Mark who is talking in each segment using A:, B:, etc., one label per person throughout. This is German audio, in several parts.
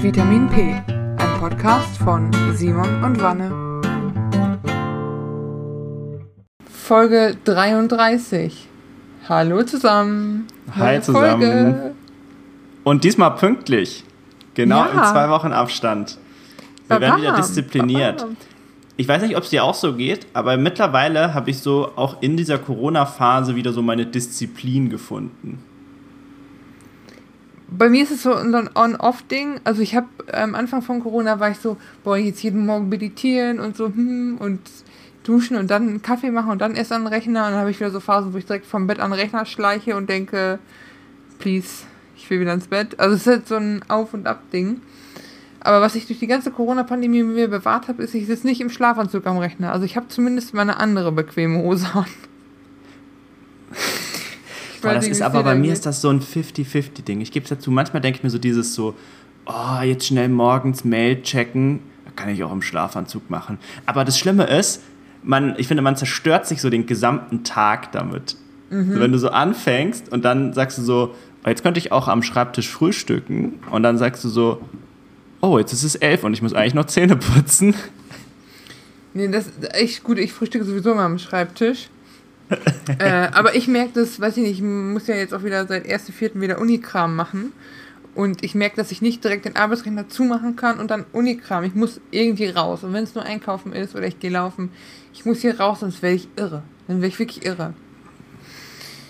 A: Vitamin P, ein Podcast von Simon und Wanne. Folge 33. Hallo zusammen.
B: Hi Neue zusammen. Folge. Und diesmal pünktlich. Genau ja. in zwei Wochen Abstand. Wir Baba. werden wieder diszipliniert. Baba. Ich weiß nicht, ob es dir auch so geht, aber mittlerweile habe ich so auch in dieser Corona-Phase wieder so meine Disziplin gefunden
A: bei mir ist es so ein On-Off-Ding. Also ich habe am Anfang von Corona war ich so, boah, jetzt jeden Morgen meditieren und so, hm, und duschen und dann einen Kaffee machen und dann erst an den Rechner. Und dann habe ich wieder so Phasen, wo ich direkt vom Bett an den Rechner schleiche und denke, please, ich will wieder ins Bett. Also es ist halt so ein Auf- und Ab-Ding. Aber was ich durch die ganze Corona-Pandemie mir bewahrt habe, ist, ich sitze nicht im Schlafanzug am Rechner. Also ich habe zumindest meine andere bequeme Hose an.
B: Boah, das ist aber bei mir ist das so ein 50-50-Ding. Ich gebe es dazu, manchmal denke ich mir so dieses so, oh, jetzt schnell morgens Mail checken, kann ich auch im Schlafanzug machen. Aber das Schlimme ist, man, ich finde, man zerstört sich so den gesamten Tag damit. Mhm. So, wenn du so anfängst und dann sagst du so, oh, jetzt könnte ich auch am Schreibtisch frühstücken und dann sagst du so, oh, jetzt ist es elf und ich muss eigentlich noch Zähne putzen.
A: Nee, das ist echt gut. Ich frühstücke sowieso mal am Schreibtisch äh, aber ich merke das, weiß ich nicht, ich muss ja jetzt auch wieder seit 1.4. wieder Unikram machen. Und ich merke, dass ich nicht direkt den Arbeitsrechner zumachen kann und dann Unikram. Ich muss irgendwie raus. Und wenn es nur einkaufen ist oder ich gehe laufen, ich muss hier raus, sonst werde ich irre. Dann werde ich wirklich irre.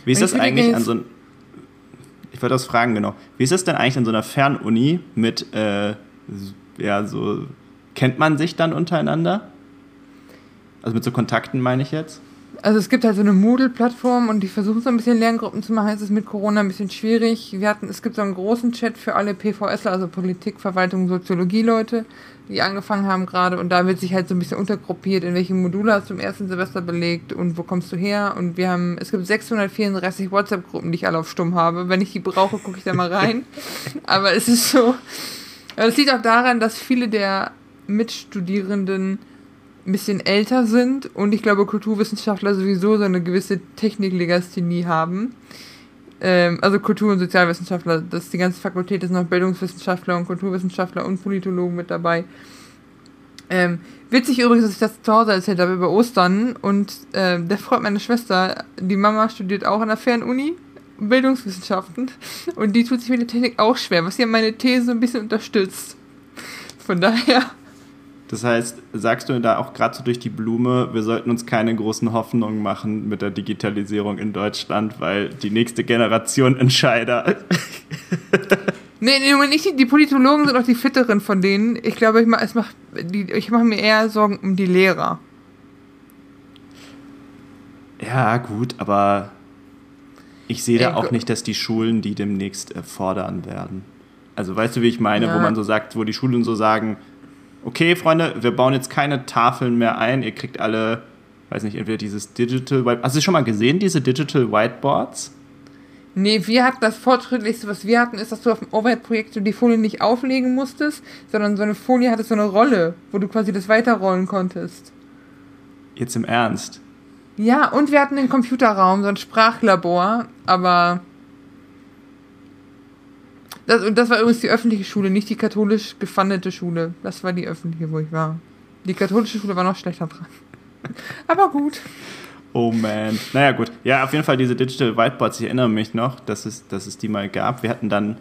B: Wie ist das eigentlich an so einem. Ich wollte das fragen, genau. Wie ist das denn eigentlich an so einer Fernuni mit, äh, ja, so. Kennt man sich dann untereinander? Also mit so Kontakten meine ich jetzt?
A: Also es gibt halt so eine Moodle-Plattform und die versuchen so ein bisschen Lerngruppen zu machen. Es ist mit Corona ein bisschen schwierig. Wir hatten, es gibt so einen großen Chat für alle PVSler, also Politik, Verwaltung, Soziologie-Leute, die angefangen haben gerade und da wird sich halt so ein bisschen untergruppiert, in welche Module hast du im ersten Semester belegt und wo kommst du her. Und wir haben, es gibt 634 WhatsApp-Gruppen, die ich alle auf Stumm habe. Wenn ich die brauche, gucke ich da mal rein. Aber es ist so. Es liegt auch daran, dass viele der Mitstudierenden ein bisschen älter sind und ich glaube, Kulturwissenschaftler sowieso so eine gewisse Techniklegasthenie haben. Ähm, also Kultur- und Sozialwissenschaftler, das ist die ganze Fakultät ist noch Bildungswissenschaftler und Kulturwissenschaftler und Politologen mit dabei. Ähm, witzig übrigens, dass ich das zu Hause erzählt habe über Ostern und äh, der freut meine Schwester, die Mama studiert auch an der Fernuni, Bildungswissenschaften und die tut sich mit der Technik auch schwer, was ja meine These ein bisschen unterstützt. Von daher
B: das heißt, sagst du da auch gerade so durch die Blume, wir sollten uns keine großen Hoffnungen machen mit der Digitalisierung in Deutschland, weil die nächste Generation Entscheider.
A: nee, nee, nicht die, Politologen sind auch die fitteren von denen. Ich glaube, ich mache mach, mach mir eher Sorgen um die Lehrer.
B: Ja, gut, aber ich sehe da auch nicht, dass die Schulen die demnächst fordern werden. Also weißt du, wie ich meine, ja. wo man so sagt, wo die Schulen so sagen, okay, Freunde, wir bauen jetzt keine Tafeln mehr ein, ihr kriegt alle, weiß nicht, entweder dieses Digital Whiteboard. Hast du schon mal gesehen, diese Digital Whiteboards?
A: Nee, wir hatten das Fortschrittlichste, was wir hatten, ist, dass du auf dem Overhead-Projekt die Folie nicht auflegen musstest, sondern so eine Folie hatte so eine Rolle, wo du quasi das weiterrollen konntest.
B: Jetzt im Ernst?
A: Ja, und wir hatten den Computerraum, so ein Sprachlabor, aber das, und das war übrigens die öffentliche Schule, nicht die katholisch gefundete Schule. Das war die öffentliche, wo ich war. Die katholische Schule war noch schlechter dran. Aber gut.
B: Oh man. Naja, gut. Ja, auf jeden Fall diese Digital Whiteboards. Ich erinnere mich noch, dass es, dass es die mal gab. Wir hatten dann,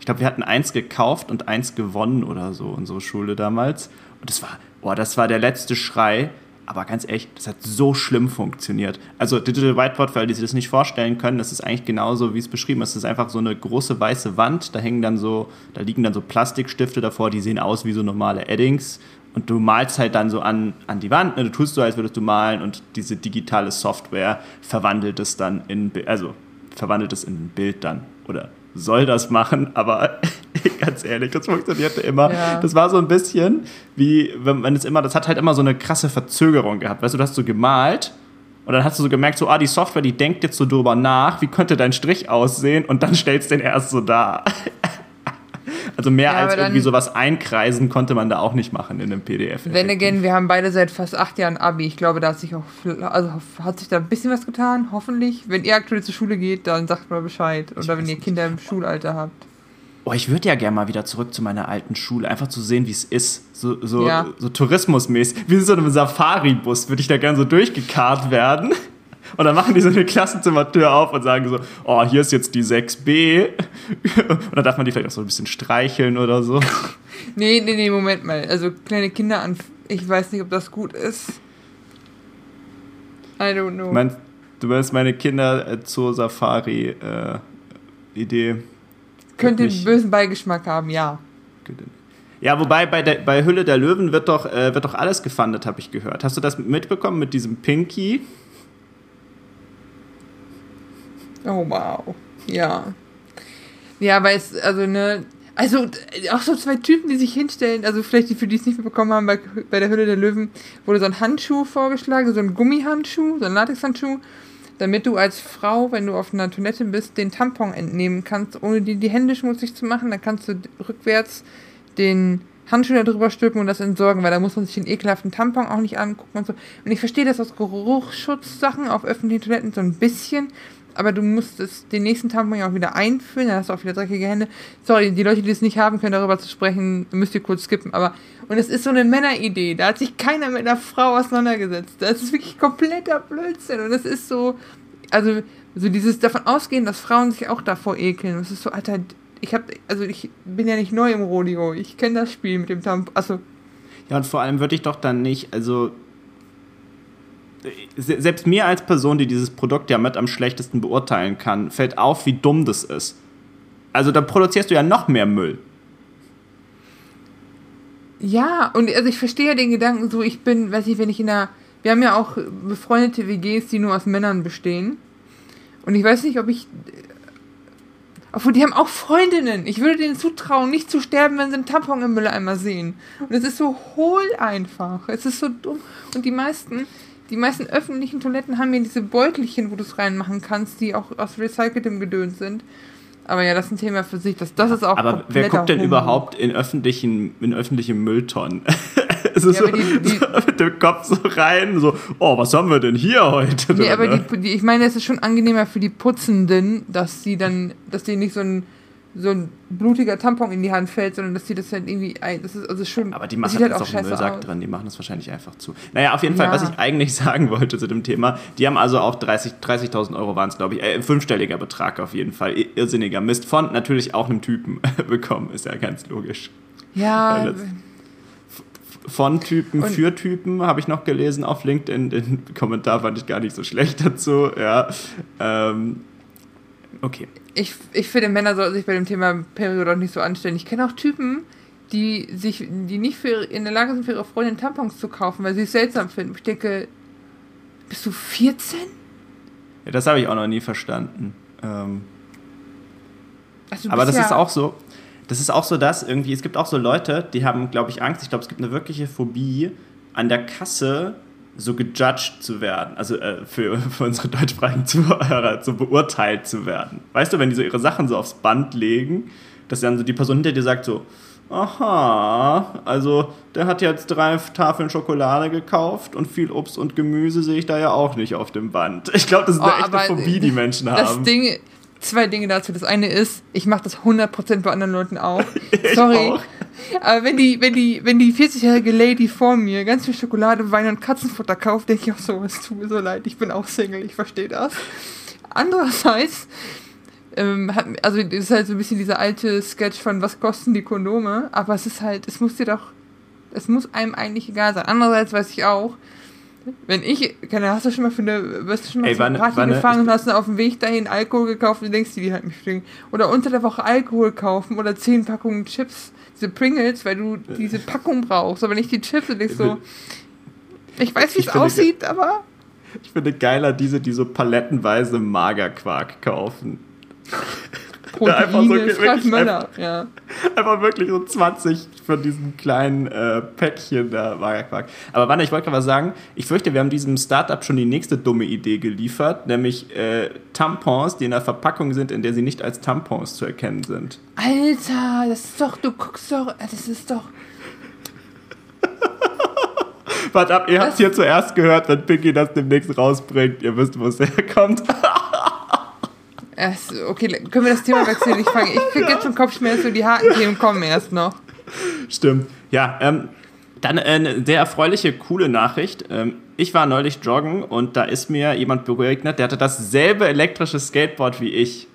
B: ich glaube, wir hatten eins gekauft und eins gewonnen oder so, unsere Schule damals. Und das war, boah, das war der letzte Schrei. Aber ganz ehrlich, das hat so schlimm funktioniert. Also Digital Whiteboard, für alle, die sich das nicht vorstellen können, das ist eigentlich genauso, wie es beschrieben ist. Das ist einfach so eine große weiße Wand. Da hängen dann so, da liegen dann so Plastikstifte davor, die sehen aus wie so normale Eddings. Und du malst halt dann so an, an die Wand. Ne? Du tust so, als würdest du malen und diese digitale Software verwandelt es dann in, also verwandelt es in ein Bild dann. Oder soll das machen, aber ganz ehrlich, das funktionierte immer. Ja. Das war so ein bisschen wie, wenn, wenn es immer, das hat halt immer so eine krasse Verzögerung gehabt. Weißt du, du hast so gemalt und dann hast du so gemerkt, so, ah, die Software, die denkt jetzt so drüber nach, wie könnte dein Strich aussehen und dann stellst du den erst so da. Also mehr ja, als irgendwie sowas einkreisen konnte man da auch nicht machen in einem PDF.
A: Wenn again, wir haben beide seit fast acht Jahren Abi. Ich glaube, da hat sich auch, also hat sich da ein bisschen was getan, hoffentlich. Wenn ihr aktuell zur Schule geht, dann sagt mal Bescheid. Oder wenn ihr Kinder im Schulalter habt.
B: Oh, ich würde ja gerne mal wieder zurück zu meiner alten Schule, einfach zu sehen, wie es ist. So, so,
A: Ja.
B: so tourismusmäßig. Wie in so einem Safari-Bus würde ich da gerne so durchgekarrt werden. Und dann machen die so eine Klassenzimmertür auf und sagen so, oh, hier ist jetzt die 6b. Und dann darf man die vielleicht auch so ein bisschen streicheln oder so.
A: Nee, nee, nee, Moment mal. Also kleine Kinder an. Ich weiß nicht, ob das gut ist. I don't know.
B: Meinst, du meinst meine Kinder äh, zur Safari-Idee?
A: Könnte einen bösen Beigeschmack haben, ja.
B: Ja, wobei bei, der, bei Hülle der Löwen wird doch, äh, wird doch alles gefundet, habe ich gehört. Hast du das mitbekommen mit diesem Pinky?
A: Oh wow. Ja. Ja, weil es, also ne, also auch so zwei Typen, die sich hinstellen, also vielleicht die, für die es nicht mitbekommen haben, bei, bei der Hülle der Löwen wurde so ein Handschuh vorgeschlagen, so ein Gummihandschuh, so ein Latexhandschuh, damit du als Frau, wenn du auf einer Toilette bist, den Tampon entnehmen kannst, ohne dir die Hände schmutzig zu machen, dann kannst du rückwärts den Handschuh da drüber stülpen und das entsorgen, weil da muss man sich den ekelhaften Tampon auch nicht angucken und so. Und ich verstehe das aus Geruchsschutzsachen auf öffentlichen Toiletten so ein bisschen, aber du musst es den nächsten Tampon ja auch wieder einfüllen, dann hast du auch wieder dreckige Hände. Sorry, die Leute, die es nicht haben, können darüber zu sprechen, müsst ihr kurz skippen. Aber und es ist so eine Männeridee, da hat sich keiner mit einer Frau auseinandergesetzt. Das ist wirklich kompletter Blödsinn und das ist so, also so dieses davon ausgehen, dass Frauen sich auch davor ekeln. Das ist so, Alter, ich hab, also ich bin ja nicht neu im Rodeo. Ich kenne das Spiel mit dem Tampon. Also
B: Ja, und vor allem würde ich doch dann nicht, also selbst mir als Person, die dieses Produkt ja mit am schlechtesten beurteilen kann, fällt auf, wie dumm das ist. Also da produzierst du ja noch mehr Müll.
A: Ja, und also ich verstehe den Gedanken so, ich bin, weiß ich, wenn ich in einer, wir haben ja auch befreundete WGs, die nur aus Männern bestehen. Und ich weiß nicht, ob ich, obwohl die haben auch Freundinnen. Ich würde denen zutrauen, nicht zu sterben, wenn sie einen Tampon im Mülleimer sehen. Und es ist so hohl einfach. Es ist so dumm. Und die meisten, die meisten öffentlichen Toiletten haben ja diese Beutelchen, wo du es reinmachen kannst, die auch aus recyceltem Gedöns sind. Aber ja, das ist ein Thema für sich. Das, das ist auch
B: Aber wer guckt denn überhaupt in öffentlichen, in öffentliche Mülltonnen? es ist
A: Ja,
B: so,
A: die- die-
B: so mit dem Kopf so rein, so, oh, was haben wir denn hier heute?
A: Nee,
B: drin,
A: aber die, die, ich meine, es ist schon angenehmer für die Putzenden, dass sie dann, dass denen nicht so ein, so ein blutiger Tampon in die Hand fällt, sondern dass sie das halt irgendwie, ein- das ist also schon,
B: Aber die machen das
A: halt
B: auch im Müllsack drin, die machen das wahrscheinlich einfach zu. Naja, auf jeden Fall,
A: Ja.
B: was ich eigentlich sagen wollte zu dem Thema, die haben also auch 30 30.000 Euro waren es, glaube ich, äh, fünfstelliger Betrag auf jeden Fall, Ir- irrsinniger Mist, von natürlich auch einem Typen bekommen, ist ja ganz logisch.
A: Ja,
B: Von Typen
A: Und-
B: für Typen habe ich noch gelesen auf LinkedIn, den Kommentar fand ich gar nicht so schlecht dazu, ja. Ähm, okay.
A: ich, ich finde, Männer sollten sich bei dem Thema Periode auch nicht so anstellen. Ich kenne auch Typen, die sich, die nicht für, in der Lage sind, für ihre Freundin Tampons zu kaufen, weil sie es seltsam finden. Ich denke, bist du 14?
B: Ja, das habe ich auch noch nie verstanden. Ähm,
A: Also,
B: Aber das
A: ja,
B: ist auch so. Das ist auch so, dass irgendwie, es gibt auch so Leute, die haben, glaube ich, Angst. Ich glaube, es gibt eine wirkliche Phobie, an der Kasse so gejudged zu werden. Also äh, für, für unsere deutschsprachigen Zuhörer, so beurteilt zu werden. Weißt du, wenn die so ihre Sachen so aufs Band legen, dass dann so die Person hinter dir sagt so, aha, also der hat jetzt drei Tafeln Schokolade gekauft und viel Obst und Gemüse sehe ich da ja auch nicht auf dem Band. Ich glaube, das ist eine
A: Oh,
B: echte Phobie, die Menschen
A: Das
B: haben.
A: Ding, zwei Dinge dazu. Das eine ist, ich mache das 100% bei anderen Leuten auch. Sorry.
B: auch.
A: Aber wenn die, wenn die, wenn die 40-jährige Lady vor mir ganz viel Schokolade, Wein und Katzenfutter kauft, denke ich auch so, es tut mir so leid, ich bin auch Single, ich verstehe das. Andererseits, ähm, hat, also das ist halt so ein bisschen dieser alte Sketch von was kosten die Kondome, aber es ist halt, es muss dir doch, es muss einem eigentlich egal sein. Andererseits weiß ich auch, wenn ich, keine Ahnung, hast du schon mal für eine, bist du schon mal
B: Ey, wann-
A: Party
B: wann-
A: gefahren und hast dann auf dem Weg dahin Alkohol gekauft und denkst dir, die halt mich fliegen. Oder unter der Woche Alkohol kaufen oder zehn Packungen Chips, diese Pringles, weil du diese Packung brauchst, aber nicht die Chips und denkst so, ich weiß, wie es aussieht, aber
B: Ich finde geiler diese, die so palettenweise Magerquark kaufen. einfach so
A: Proteine,
B: wirklich
A: Möller, ja.
B: Einfach wirklich so 20 von diesen kleinen äh, Päckchen da Magerquark. Aber warte, ich wollte gerade was sagen. Ich fürchte, wir haben diesem Startup schon die nächste dumme Idee geliefert, nämlich äh, Tampons, die in einer Verpackung sind, in der sie nicht als Tampons zu erkennen sind.
A: Alter, das ist doch, du guckst doch, das ist doch,
B: Warte ab, ihr habt
A: Das-
B: hier zuerst gehört, wenn Pinky das demnächst rausbringt. Ihr wisst, wo es herkommt.
A: Es, okay, können wir das Thema wechseln? Ich, fange, ich kriege jetzt schon Kopfschmerzen und die harten Themen kommen erst noch.
B: Stimmt. Ja, ähm, dann eine sehr erfreuliche, coole Nachricht. Ähm, ich war neulich joggen und da ist mir jemand begegnet, der hatte dasselbe elektrische Skateboard wie ich.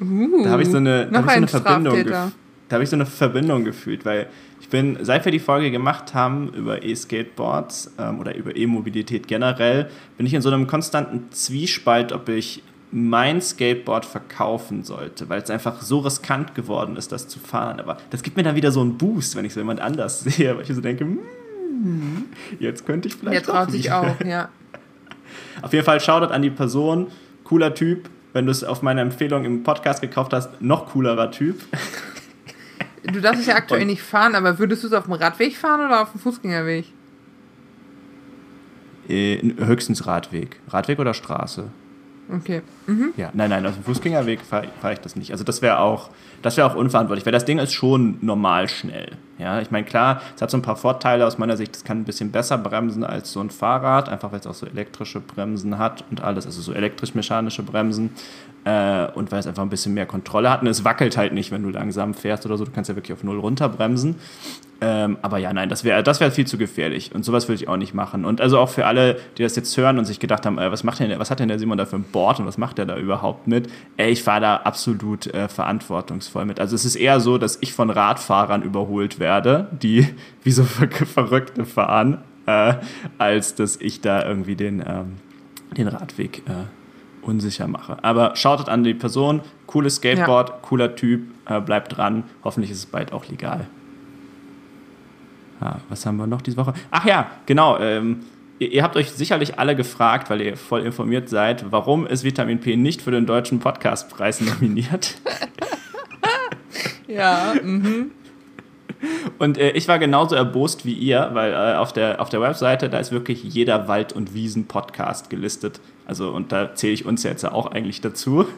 B: Uh, da habe ich so eine, hab ich so eine Verbindung Da habe ich so eine Verbindung gefühlt, weil ich bin, seit wir die Folge gemacht haben über E-Skateboards ähm, oder über E-Mobilität generell, bin ich in so einem konstanten Zwiespalt, ob ich mein Skateboard verkaufen sollte, weil es einfach so riskant geworden ist, das zu fahren. Aber das gibt mir dann wieder so einen Boost, wenn ich so jemand anders sehe, weil ich so denke, hm, jetzt könnte ich vielleicht.
A: Jetzt traut sich auch, ja.
B: Auf jeden Fall Shoutout an die Person, cooler Typ. Wenn du es auf meine Empfehlung im Podcast gekauft hast, noch coolerer Typ.
A: Du darfst es ja aktuell Und nicht fahren, aber würdest du es auf dem Radweg fahren oder auf dem Fußgängerweg?
B: Äh, höchstens Radweg. Radweg oder Straße?
A: Okay. Mhm.
B: Ja, nein, nein, auf dem Fußgängerweg fahre fahr ich das nicht. Also das wäre auch, das wäre auch unverantwortlich, weil das Ding ist schon normal schnell. Ja, ich meine, klar, es hat so ein paar Vorteile aus meiner Sicht. Es kann ein bisschen besser bremsen als so ein Fahrrad, einfach weil es auch so elektrische Bremsen hat und alles, also so elektrisch-mechanische Bremsen. Äh, und weil es einfach ein bisschen mehr Kontrolle hat. Und es wackelt halt nicht, wenn du langsam fährst oder so. Du kannst ja wirklich auf Null runterbremsen. Ähm, aber ja, nein, das wäre das wär viel zu gefährlich. Und sowas würde ich auch nicht machen. Und also auch für alle, die das jetzt hören und sich gedacht haben, äh, was, macht denn, was hat denn der Simon da für ein Board und was macht der da überhaupt mit? Ey, ich fahre da absolut äh, verantwortungsvoll mit. Also es ist eher so, dass ich von Radfahrern überholt werde, die wie so Ver Verrückte fahren, äh, als dass ich da irgendwie den, ähm, den Radweg äh, unsicher mache. Aber schautet an die Person, cooles Skateboard, ja. cooler Typ, äh, bleibt dran. Hoffentlich ist es bald auch legal. Ja, was haben wir noch diese Woche? Ach ja, genau. Ähm, ihr, ihr, habt euch sicherlich alle gefragt, weil ihr voll informiert seid, warum ist Vitamin P nicht für den deutschen Podcastpreis nominiert?
A: ja, mhm.
B: Und äh, ich war genauso erbost wie ihr, weil äh, auf, der, auf der Webseite, da ist wirklich jeder Wald- und Wiesen-Podcast gelistet. Also, und da zähle ich uns jetzt auch eigentlich dazu.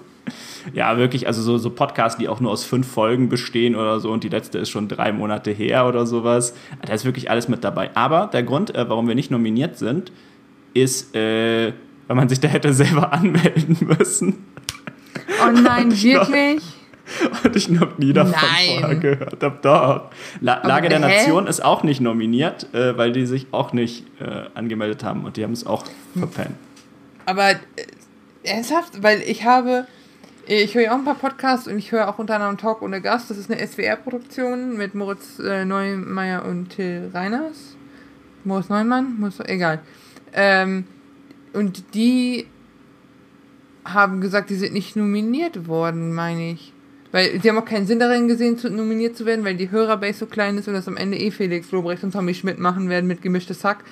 B: Ja, wirklich, also so, so Podcasts, die auch nur aus fünf Folgen bestehen oder so und die letzte ist schon drei Monate her oder sowas. Da ist wirklich alles mit dabei. Aber der Grund, äh, warum wir nicht nominiert sind, ist, äh, weil man sich da hätte selber anmelden müssen.
A: Oh nein, wirklich?
B: Und ich noch nie davon Nein. vorher gehört habe. Doch. La Lage der hä? Nation ist auch nicht nominiert, äh, weil die sich auch nicht äh, angemeldet haben und die haben es auch verpennt.
A: Aber äh, ernsthaft? Weil ich habe. Ich höre ja auch ein paar Podcasts und ich höre auch unter anderem Talk ohne Gast. Das ist eine SWR-Produktion mit Moritz äh, Neumeier und Till Reiners. Moritz Neumann? Moritz, egal. Ähm, und die haben gesagt, die sind nicht nominiert worden, meine ich. Weil sie haben auch keinen Sinn darin gesehen, zu, nominiert zu werden, weil die Hörerbase so klein ist und das am Ende eh Felix Lobrecht und Tommy Schmidt machen werden mit gemischtes Hack.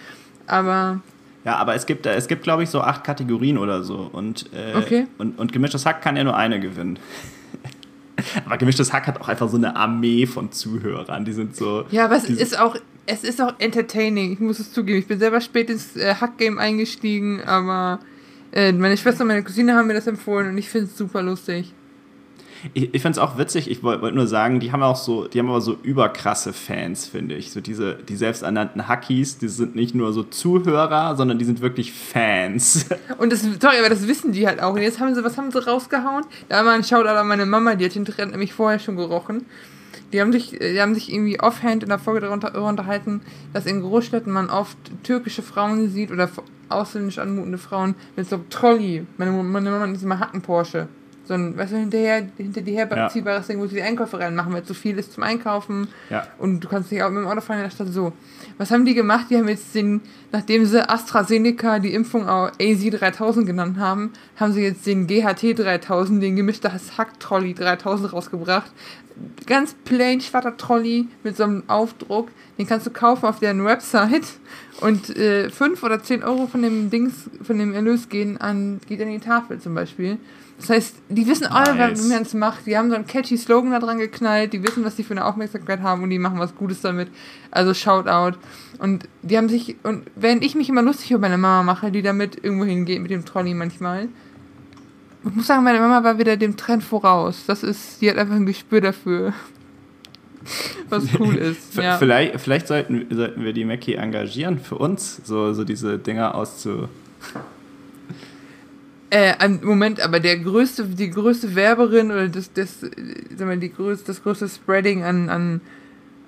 A: Aber.
B: Ja, aber es gibt, es gibt glaube ich, so acht Kategorien oder so. Und, äh,
A: okay.
B: und, und gemischtes Hack kann ja nur eine gewinnen. aber gemischtes Hack hat auch einfach so eine Armee von Zuhörern. Die sind so.
A: Ja, aber es ist auch. Es ist auch entertaining, ich muss es zugeben. Ich bin selber spät ins äh, Hack-Game eingestiegen, aber äh, meine Schwester und meine Cousine haben mir das empfohlen und ich finde es super lustig.
B: Ich, ich finde es auch witzig, ich wollte wollt nur sagen, die haben auch so, die haben aber so überkrasse Fans, finde ich. So diese, die selbsternannten Hackies, die sind nicht nur so Zuhörer, sondern die sind wirklich Fans.
A: Und das, sorry, aber das wissen die halt auch. Und jetzt haben sie, was haben sie rausgehauen? Da war ein Shoutout an meine Mama, die hat den Trend nämlich vorher schon gerochen. Die haben sich, die haben sich irgendwie offhand in der Folge darüber unterhalten, dass in Großstädten man oft türkische Frauen sieht oder ausländisch anmutende Frauen mit so Trolley. Meine, meine Mama ist immer Hacken Porsche so ein, weißt du, hinterher, hinter die herziehbares ja. Ding, wo sie die Einkäufe reinmachen, weil zu viel ist zum Einkaufen.
B: Ja.
A: Und du kannst nicht auch mit dem Auto fahren in der Stadt so. Was haben die gemacht? Die haben jetzt den, nachdem sie AstraZeneca die Impfung auch AZ3000 genannt haben, haben sie jetzt den GHT 3000, den gemischter Hack-Trolley 3000 rausgebracht. Ganz plain schwarzer Trolley mit so einem Aufdruck. Den kannst du kaufen auf deren Website und äh, 5 oder 10 Euro von dem Dings, von dem Erlös gehen an, geht an die Tafel zum Beispiel. Das heißt, die wissen alle, nice. wie man es macht. Die haben so einen catchy Slogan da dran geknallt. Die wissen, was die für eine Aufmerksamkeit haben und die machen was Gutes damit. Also Shoutout. Und die haben sich, und während ich mich immer lustig über meine Mama mache, die damit irgendwo hingeht mit dem Trolley manchmal, ich muss sagen, meine Mama war wieder dem Trend voraus. Das ist, die hat einfach ein Gespür dafür. Was cool ist.
B: ja. Vielleicht, vielleicht sollten, sollten wir die Mackie engagieren für uns, so, so diese Dinger auszu
A: Äh, Moment, aber der größte, die größte Werberin oder das, das, sag mal, die größte, das größte Spreading an, an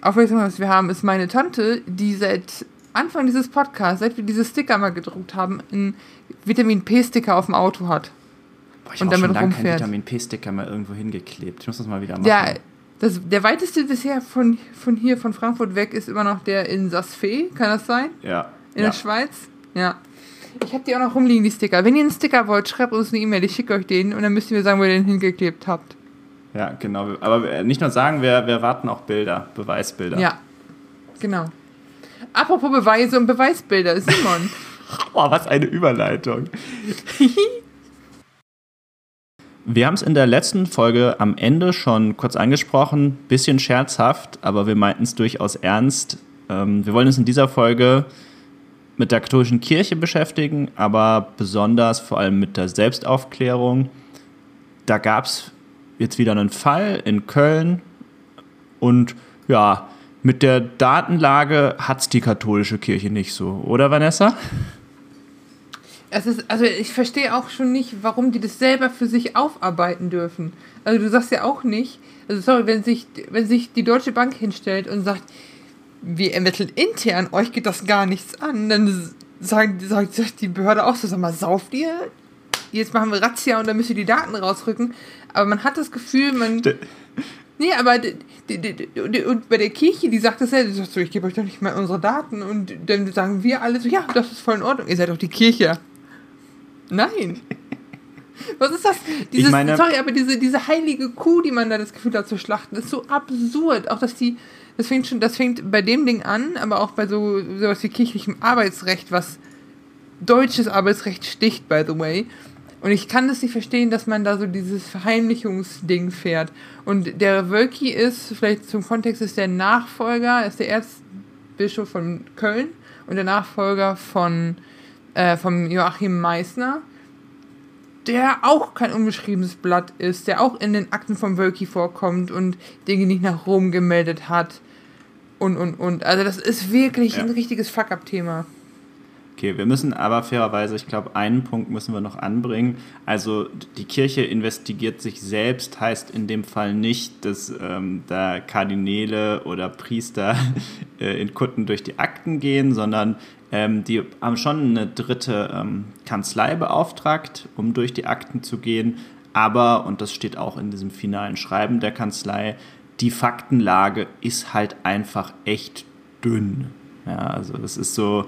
A: Aufmerksamkeit, was wir haben, ist meine Tante, die seit Anfang dieses Podcasts, seit wir diese Sticker mal gedruckt haben, einen Vitamin P-Sticker auf dem Auto hat.
B: Boah, ich und damit schon lange keinen Vitamin P-Sticker mal irgendwo hingeklebt. Ich muss das mal wieder machen.
A: Ja, das, der weiteste bisher von, von hier, von Frankfurt weg, ist immer noch der in Sasfee, kann das sein?
B: Ja.
A: In
B: ja.
A: der Schweiz? Ja. Ich habe die auch noch rumliegen, die Sticker. Wenn ihr einen Sticker wollt, schreibt uns eine E-Mail, ich schicke euch den und dann müsst ihr mir sagen, wo ihr den hingeklebt habt.
B: Ja, genau. Aber nicht nur sagen, wir, wir warten auch Bilder, Beweisbilder.
A: Ja, genau. Apropos Beweise und Beweisbilder, Simon.
B: oh, was eine Überleitung. wir haben es in der letzten Folge am Ende schon kurz angesprochen, bisschen scherzhaft, aber wir meinten es durchaus ernst. Ähm, wir wollen uns in dieser Folge mit der katholischen Kirche beschäftigen, aber besonders vor allem mit der Selbstaufklärung. Da gab es jetzt wieder einen Fall in Köln und ja, mit der Datenlage hat es die katholische Kirche nicht so, oder Vanessa?
A: Es ist, also ich verstehe auch schon nicht, warum die das selber für sich aufarbeiten dürfen. Also du sagst ja auch nicht, also sorry, wenn sich, wenn sich die Deutsche Bank hinstellt und sagt, wir ermitteln intern, euch geht das gar nichts an, dann sagt, sagt, sagt die Behörde auch so, sag mal, sauft ihr? Jetzt machen wir Razzia und dann müsst ihr die Daten rausrücken. Aber man hat das Gefühl, man. Nee, aber und bei der Kirche, die sagt das ja, die sagt so, ich gebe euch doch nicht mal unsere Daten. Und dann sagen wir alle so, ja, das ist voll in Ordnung. Ihr seid doch die Kirche. Nein. Was ist das? Dieses, ich meine, sorry, aber diese, diese heilige Kuh, die man da das Gefühl hat zu schlachten, ist so absurd. Auch dass die, das fängt schon, das fängt bei dem Ding an, aber auch bei so sowas wie kirchlichem Arbeitsrecht, was deutsches Arbeitsrecht sticht, by the way. Und ich kann das nicht verstehen, dass man da so dieses Verheimlichungsding fährt. Und der Wölki ist, vielleicht zum Kontext, ist der Nachfolger, ist der Erzbischof von Köln und der Nachfolger von äh, vom Joachim Meissner, der auch kein unbeschriebenes Blatt ist, der auch in den Akten von Wölki vorkommt und Dinge nicht nach Rom gemeldet hat. Und, und, und. Also das ist wirklich ja. ein richtiges Fuck-up-Thema.
B: Okay, wir müssen aber fairerweise, ich glaube, einen Punkt müssen wir noch anbringen. Also die Kirche investigiert sich selbst, heißt in dem Fall nicht, dass ähm, da Kardinäle oder Priester äh, in Kutten durch die Akten gehen, sondern ähm, die haben schon eine dritte ähm, Kanzlei beauftragt, um durch die Akten zu gehen. Aber, und das steht auch in diesem finalen Schreiben der Kanzlei, die Faktenlage ist halt einfach echt dünn. Ja, also das ist so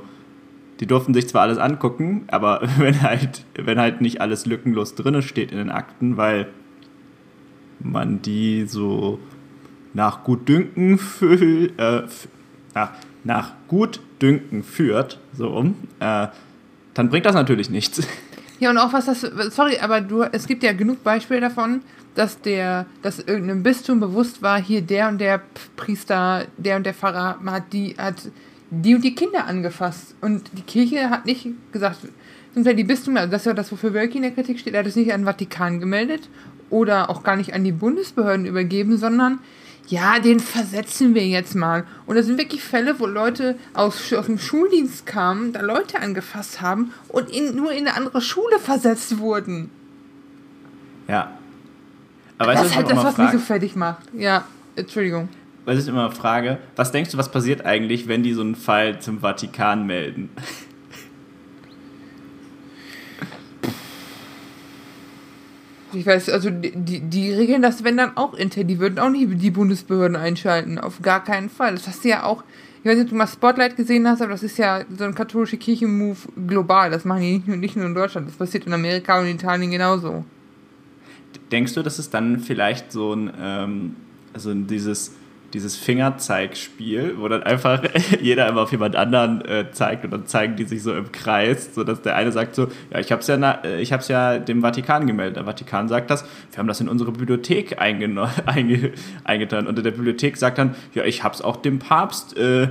B: die durften sich zwar alles angucken, aber wenn halt, wenn halt nicht alles lückenlos drin steht in den Akten, weil man die so nach Gutdünken für, äh, nach, nach Gutdünken führt, so um, äh, dann bringt das natürlich nichts.
A: Ja, und auch was das, sorry, aber du, es gibt ja genug Beispiele davon, dass der, dass irgendeinem Bistum bewusst war, hier der und der Priester, der und der Pfarrer hat die, hat die und die Kinder angefasst. Und die Kirche hat nicht gesagt, sind ja die Bistümer, also das ist ja das, wofür Wölki in der Kritik steht, er hat es nicht an den Vatikan gemeldet oder auch gar nicht an die Bundesbehörden übergeben, sondern ja, den versetzen wir jetzt mal. Und das sind wirklich Fälle, wo Leute aus, aus dem Schuldienst kamen, da Leute angefasst haben und in, nur in eine andere Schule versetzt wurden.
B: Ja.
A: Aber das ist halt das, was mich so fertig macht. Ja, Entschuldigung
B: was ich immer frage, was denkst du, was passiert eigentlich, wenn die so einen Fall zum Vatikan melden?
A: Ich weiß, also die, die regeln das, wenn dann auch intern. Die würden auch nicht die Bundesbehörden einschalten. Auf gar keinen Fall. Das hast du ja auch. Ich weiß nicht, ob du mal Spotlight gesehen hast, aber das ist ja so ein katholische Kirchenmove global. Das machen die nicht nur, nicht nur in Deutschland. Das passiert in Amerika und Italien genauso.
B: Denkst du, dass es dann vielleicht so ein, ähm, also dieses dieses Fingerzeigspiel, wo dann einfach jeder immer auf jemand anderen äh, zeigt und dann zeigen die sich so im Kreis, sodass der eine sagt so, ja, ich habe es ja, äh, ich hab's ja dem Vatikan gemeldet. Der Vatikan sagt das, wir haben das in unsere Bibliothek einge eingetan. Und der Bibliothek sagt dann, ja, ich habe es auch dem Papst äh,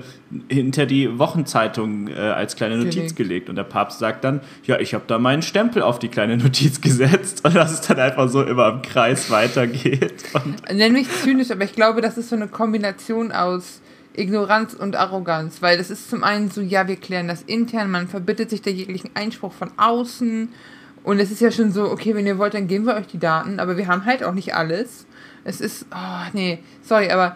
B: hinter die Wochenzeitung äh, als kleine Notiz gelegt. gelegt. Und der Papst sagt dann, ja, ich habe da meinen Stempel auf die kleine Notiz gesetzt. Und dass es dann einfach so immer im Kreis weitergeht.
A: Nenn mich zynisch, aber ich glaube, das ist so eine Kombination aus Ignoranz und Arroganz, weil das ist zum einen so, ja, wir klären das intern, man verbittet sich der jeglichen Einspruch von außen Und es ist ja schon so, okay, wenn ihr wollt, dann geben wir euch die Daten, aber wir haben halt auch nicht alles. Es ist, oh, nee, sorry, aber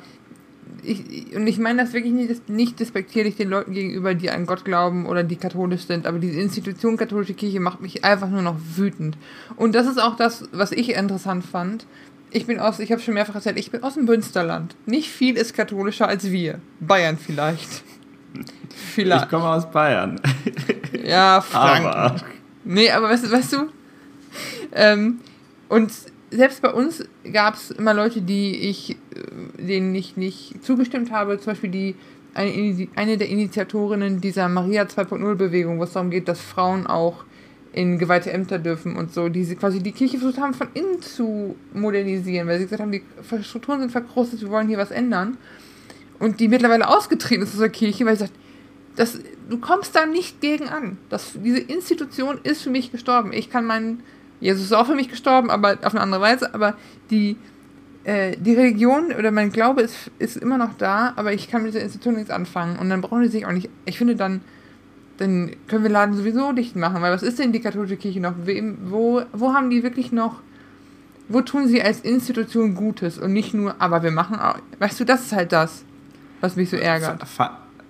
A: ich, und ich meine das wirklich nicht, nicht despektierlich den Leuten gegenüber, die an Gott glauben oder die katholisch sind, aber diese Institution katholische Kirche macht mich einfach nur noch wütend. Und das ist auch das, was ich interessant fand. Ich bin aus, ich habe schon mehrfach erzählt, ich bin aus dem Münsterland. Nicht viel ist katholischer als wir. Bayern vielleicht.
B: vielleicht. Ich komme aus Bayern.
A: Ja, Frank. Aber. Nee, aber weißt, weißt du? Ähm, und selbst bei uns gab es immer Leute, die ich, äh, denen ich nicht zugestimmt habe, zum Beispiel die eine, eine der Initiatorinnen dieser Maria 2.0-Bewegung, wo es darum geht, dass Frauen auch in geweihte Ämter dürfen und so, die quasi die Kirche versucht haben, von innen zu modernisieren, weil sie gesagt haben, die Strukturen sind verkrustet, wir wollen hier was ändern. Und die mittlerweile ausgetreten ist aus der Kirche, weil sie sagt, das, du kommst da nicht gegen an. Das, diese Institution ist für mich gestorben. Ich kann meinen Jesus ist auch für mich gestorben, aber auf eine andere Weise. Aber die, äh, die Religion oder mein Glaube ist, ist immer noch da, aber ich kann mit dieser Institution nichts anfangen. Und dann brauchen die sich auch nicht. Ich finde, dann, dann können wir Laden sowieso dicht machen, weil was ist denn die katholische Kirche noch? Wem, wo, wo haben die wirklich noch. Wo tun sie als Institution Gutes und nicht nur, aber wir machen auch. Weißt du, das ist halt das, was mich so ärgert.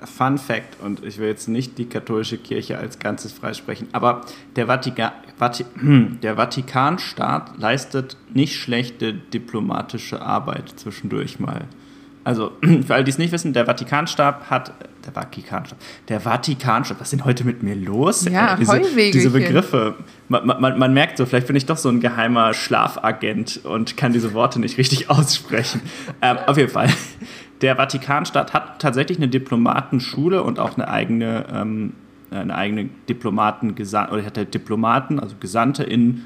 B: Fun Fact, und ich will jetzt nicht die katholische Kirche als Ganzes freisprechen, aber der, Vatika, Vati, der Vatikanstaat leistet nicht schlechte diplomatische Arbeit zwischendurch mal. Also, für alle, die es nicht wissen, der Vatikanstaat hat, der Vatikanstaat, der Vatikanstaat, was ist denn heute mit mir los?
A: Ja,
B: äh, diese, diese Begriffe. Man, man, man, merkt so, vielleicht bin ich doch so ein geheimer Schlafagent und kann diese Worte nicht richtig aussprechen. ähm, auf jeden Fall. Der Vatikanstaat hat tatsächlich eine Diplomatenschule und auch eine eigene, ähm, eine eigene Diplomaten oder hat halt Diplomaten, also Gesandte in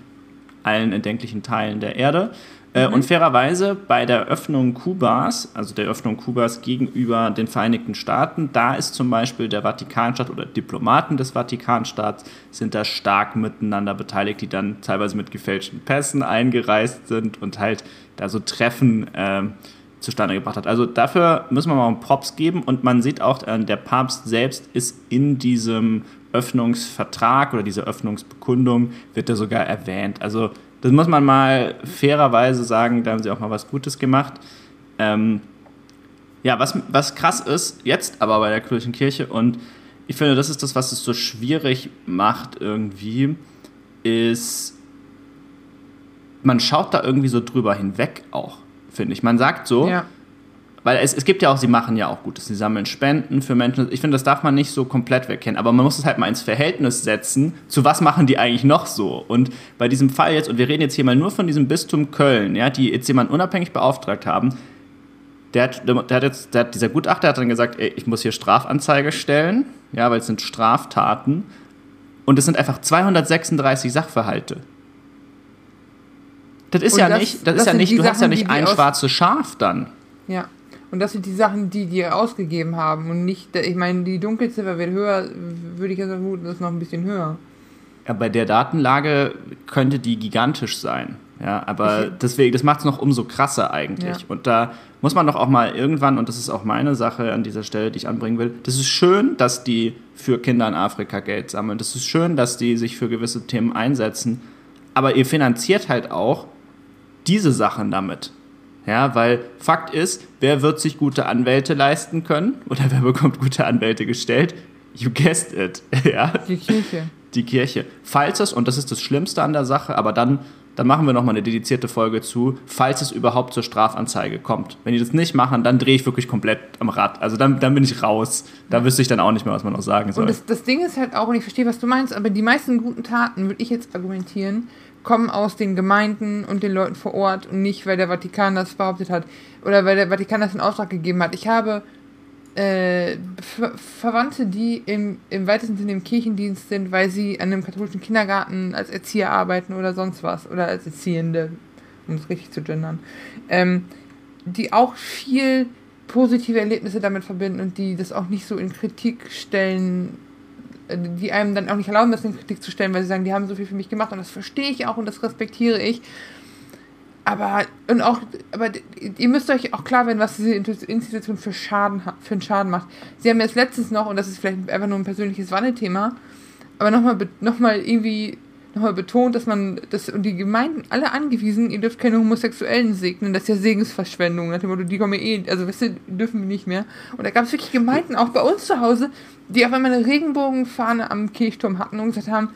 B: allen erdenklichen Teilen der Erde. Äh, mhm. Und fairerweise bei der Öffnung Kubas, also der Öffnung Kubas gegenüber den Vereinigten Staaten, da ist zum Beispiel der Vatikanstaat oder Diplomaten des Vatikanstaats sind da stark miteinander beteiligt, die dann teilweise mit gefälschten Pässen eingereist sind und halt da so Treffen äh, zustande gebracht hat. Also dafür müssen wir mal einen Props geben und man sieht auch, äh, der Papst selbst ist in diesem Öffnungsvertrag oder dieser Öffnungsbekundung wird er sogar erwähnt. Also das muss man mal fairerweise sagen, da haben sie auch mal was Gutes gemacht. Ähm, ja, was, was krass ist, jetzt aber bei der Kirche und ich finde, das ist das, was es so schwierig macht irgendwie, ist, man schaut da irgendwie so drüber hinweg auch finde ich. Man sagt so, ja. weil es, es gibt ja auch, sie machen ja auch Gutes, sie sammeln Spenden für Menschen. Ich finde, das darf man nicht so komplett wegkennen, aber man muss es halt mal ins Verhältnis setzen, zu was machen die eigentlich noch so. Und bei diesem Fall jetzt, und wir reden jetzt hier mal nur von diesem Bistum Köln, ja, die jetzt jemanden unabhängig beauftragt haben, der hat, der hat jetzt, der hat, dieser Gutachter hat dann gesagt, ey, ich muss hier Strafanzeige stellen, ja, weil es sind Straftaten. Und es sind einfach 236 Sachverhalte. Das ist und ja das, nicht, das, das ist ja nicht, du Sachen, hast ja nicht ein schwarzes Schaf dann.
A: Ja. Und das sind die Sachen, die die ausgegeben haben und nicht, ich meine, die Dunkelziffer wird höher, würde ich ja vermuten, ist noch ein bisschen höher.
B: Ja, bei der Datenlage könnte die gigantisch sein. Ja, aber ich, deswegen, das macht es noch umso krasser eigentlich. Ja. Und da muss man doch auch mal irgendwann, und das ist auch meine Sache an dieser Stelle, die ich anbringen will, das ist schön, dass die für Kinder in Afrika Geld sammeln. Das ist schön, dass die sich für gewisse Themen einsetzen. Aber ihr finanziert halt auch diese Sachen damit. Ja, weil Fakt ist, wer wird sich gute Anwälte leisten können oder wer bekommt gute Anwälte gestellt? You guessed it. Ja?
A: Die Kirche.
B: Die Kirche. Falls es, und das ist das Schlimmste an der Sache, aber dann, dann machen wir nochmal eine dedizierte Folge zu, falls es überhaupt zur Strafanzeige kommt. Wenn die das nicht machen, dann drehe ich wirklich komplett am Rad. Also dann, dann bin ich raus. Da wüsste ich dann auch nicht mehr, was man noch sagen soll.
A: Und das, das Ding ist halt auch, und ich verstehe, was du meinst, aber die meisten guten Taten, würde ich jetzt argumentieren, kommen aus den Gemeinden und den Leuten vor Ort und nicht, weil der Vatikan das behauptet hat oder weil der Vatikan das in Auftrag gegeben hat. Ich habe äh, Ver Verwandte, die im, im weitesten Sinne im Kirchendienst sind, weil sie an einem katholischen Kindergarten als Erzieher arbeiten oder sonst was oder als Erziehende, um es richtig zu gendern, ähm, die auch viel positive Erlebnisse damit verbinden und die das auch nicht so in Kritik stellen die einem dann auch nicht erlauben, das in Kritik zu stellen, weil sie sagen, die haben so viel für mich gemacht und das verstehe ich auch und das respektiere ich. Aber, und auch, aber ihr müsst euch auch klar werden, was diese Institution für Schaden für einen Schaden macht. Sie haben jetzt letztens noch, und das ist vielleicht einfach nur ein persönliches Wannethema, aber nochmal noch mal irgendwie nochmal betont, dass man, das, und die Gemeinden alle angewiesen, ihr dürft keine Homosexuellen segnen, das ist ja Segensverschwendung, nach dem Motto, die kommen eh, also weißt du, dürfen wir nicht mehr. Und da gab es wirklich Gemeinden, auch bei uns zu Hause, die auf einmal eine Regenbogenfahne am Kirchturm hatten und gesagt haben,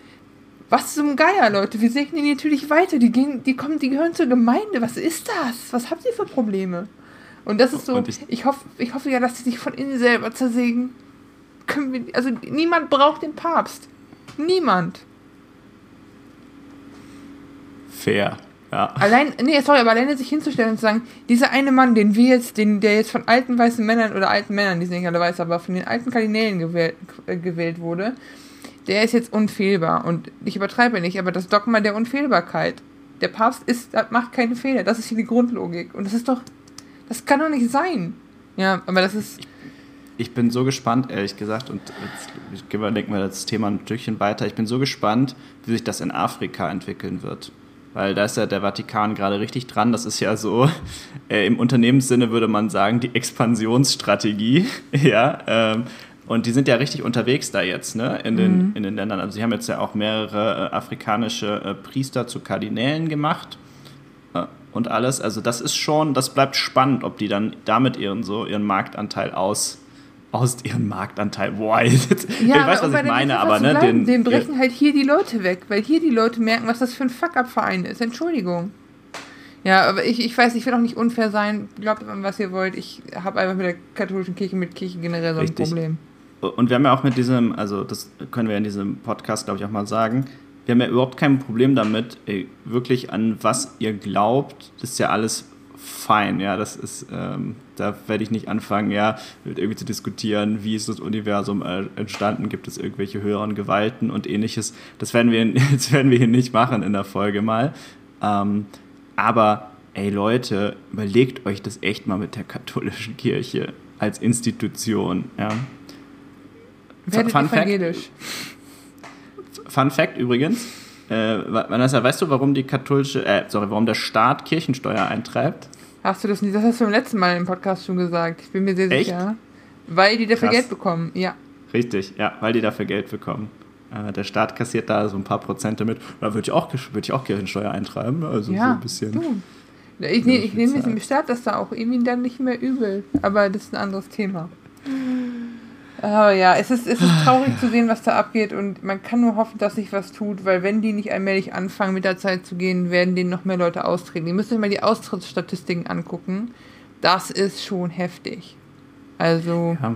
A: was zum Geier, Leute, wir segnen die natürlich weiter, die gehen, die kommen, die gehören zur Gemeinde, was ist das? Was habt ihr für Probleme? Und das ist so, ich, ich, hoffe, ich hoffe ja, dass sie sich von innen selber zersägen. Können wir, also niemand braucht den Papst. Niemand.
B: Fair. Ja.
A: Allein, nee, sorry, aber alleine sich hinzustellen und zu sagen, dieser eine Mann, den wir jetzt, den, der jetzt von alten weißen Männern oder alten Männern, die sind nicht alle weiß, aber von den alten Kardinälen gewählt, äh, gewählt wurde, der ist jetzt unfehlbar. Und ich übertreibe nicht, aber das Dogma der Unfehlbarkeit. Der Papst ist, macht keine Fehler. Das ist hier die Grundlogik. Und das ist doch, das kann doch nicht sein. Ja, aber das ist.
B: Ich, ich bin so gespannt, ehrlich gesagt, und jetzt denken wir das Thema ein Stückchen weiter. Ich bin so gespannt, wie sich das in Afrika entwickeln wird weil da ist ja der Vatikan gerade richtig dran. Das ist ja so, äh, im Unternehmenssinne würde man sagen, die Expansionsstrategie. ja, ähm, und die sind ja richtig unterwegs da jetzt, ne, in den, mhm. in den Ländern. Also sie haben jetzt ja auch mehrere äh, afrikanische äh, Priester zu Kardinälen gemacht äh, und alles. Also das ist schon, das bleibt spannend, ob die dann damit ihren so ihren Marktanteil aus aus ihrem Marktanteil. Boah, jetzt, ja, ich weiß, was ich meine, aber ne,
A: den, den brechen halt hier die Leute weg, weil hier die Leute merken, was das für ein Fuck-up-Verein ist. Entschuldigung. Ja, aber ich, ich weiß, ich will auch nicht unfair sein. Glaubt an, was ihr wollt. Ich habe einfach mit der katholischen Kirche, mit Kirche generell so ein Richtig. Problem.
B: Und wir haben ja auch mit diesem, also das können wir in diesem Podcast, glaube ich, auch mal sagen, wir haben ja überhaupt kein Problem damit, ey, wirklich an was ihr glaubt, das ist ja alles fein, ja, das ist, ähm, da werde ich nicht anfangen, ja, irgendwie zu diskutieren, wie ist das Universum äh, entstanden, gibt es irgendwelche höheren Gewalten und ähnliches. Das werden wir, das werden wir hier nicht machen in der Folge mal. Ähm, aber, ey Leute, überlegt euch das echt mal mit der katholischen Kirche als Institution, ja.
A: Werdet Fun evangelisch.
B: Fact, Fun Fact übrigens, äh, Vanessa, weißt du, warum die katholische, äh, sorry, warum der Staat Kirchensteuer eintreibt?
A: Hast du das nicht? Das hast du beim letzten Mal im Podcast schon gesagt. Ich bin mir sehr Echt? sicher. Weil die dafür Krass. Geld bekommen, ja.
B: Richtig, ja, weil die dafür Geld bekommen. Äh, der Staat kassiert da so ein paar Prozente mit. Da würde ich, auch, würd ich auch Kirchensteuer eintreiben. Also ja, so ein bisschen. Du.
A: Ich, ne, ich nehme es dem Staat das da auch irgendwie dann nicht mehr übel. Aber das ist ein anderes Thema. Aber ja, es ist, es ist traurig zu sehen, was da abgeht und man kann nur hoffen, dass sich was tut, weil wenn die nicht allmählich anfangen, mit der Zeit zu gehen, werden denen noch mehr Leute austreten. Ihr müsst euch mal die Austrittsstatistiken angucken. Das ist schon heftig. Also. Ja.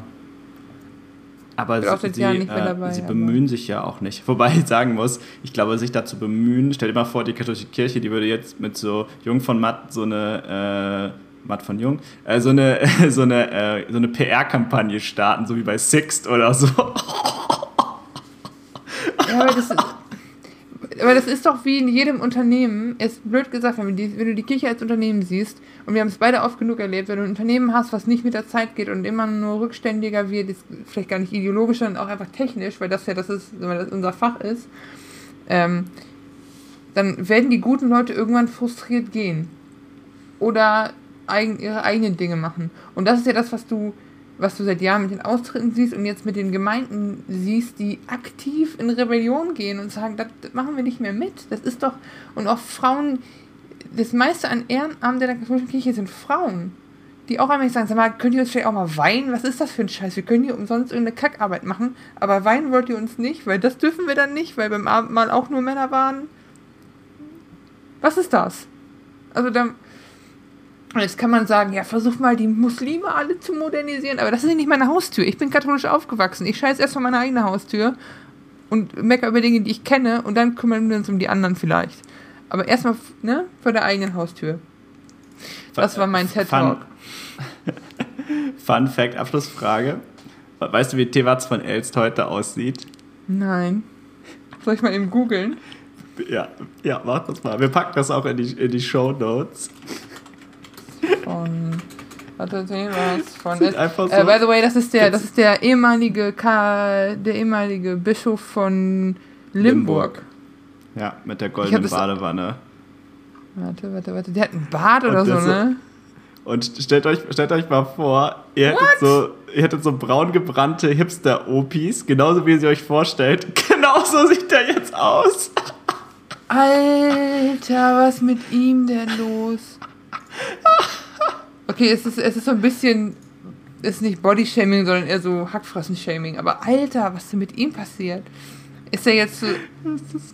B: Aber sie, sie, äh, dabei, sie bemühen sich ja auch nicht. Wobei ich sagen muss, ich glaube, sich dazu bemühen, stell dir mal vor, die katholische Kirche, die würde jetzt mit so Jung von Matt so eine äh, Matt von Jung, äh, so eine, so eine, äh, so eine PR-Kampagne starten, so wie bei Sixt oder so.
A: Ja, aber das, aber das ist doch wie in jedem Unternehmen, ist blöd gesagt, wenn, die, wenn du die Kirche als Unternehmen siehst, und wir haben es beide oft genug erlebt, wenn du ein Unternehmen hast, was nicht mit der Zeit geht und immer nur rückständiger wird, ist vielleicht gar nicht ideologisch, sondern auch einfach technisch, weil das ja das ist, weil das unser Fach ist, ähm, dann werden die guten Leute irgendwann frustriert gehen. Oder eigen, ihre eigenen Dinge machen. Und das ist ja das, was du, was du seit Jahren mit den Austritten siehst und jetzt mit den Gemeinden siehst, die aktiv in Rebellion gehen und sagen, das, das machen wir nicht mehr mit. Das ist doch, und auch Frauen, das meiste an Ehrenamt der katholischen Kirche sind Frauen, die auch einmal sagen, sag mal, könnt ihr uns vielleicht auch mal weinen? Was ist das für ein Scheiß? Wir können hier umsonst irgendeine Kackarbeit machen, aber weinen wollt ihr uns nicht, weil das dürfen wir dann nicht, weil beim Abendmahl auch nur Männer waren. Was ist das? Also dann, und jetzt kann man sagen, ja, versuch mal die Muslime alle zu modernisieren, aber das ist nicht meine Haustür. Ich bin katholisch aufgewachsen. Ich scheiße erst vor meine eigene Haustür und mecker über Dinge, die ich kenne und dann kümmern wir uns um die anderen vielleicht. Aber erstmal, ne, vor der eigenen Haustür. Das war mein TED Talk.
B: Fun, Fun Fact, Abschlussfrage. Weißt du, wie Tewatz von Elst heute aussieht?
A: Nein. Soll ich mal eben googeln?
B: Ja, ja, mach das mal. Wir packen das auch in die, in die Show Notes
A: von. Warte, was? Von. Äh, so äh, by the way, das ist der, das ist der ehemalige K, der ehemalige Bischof von Limburg. Limburg.
B: Ja, mit der goldenen Badewanne.
A: Warte, warte, warte. Der hat einen Bart oder so, ne?
B: Und stellt euch, stellt euch mal vor, ihr hättet, so, ihr hättet so braun gebrannte Hipster-Opis, genauso wie ihr sie euch vorstellt. Genauso sieht der jetzt aus.
A: Alter, was mit ihm denn los? Okay, es ist, es ist so ein bisschen, es ist nicht Bodyshaming, sondern eher so Hackfressen-Shaming. Aber Alter, was ist denn mit ihm passiert? Ist er jetzt so.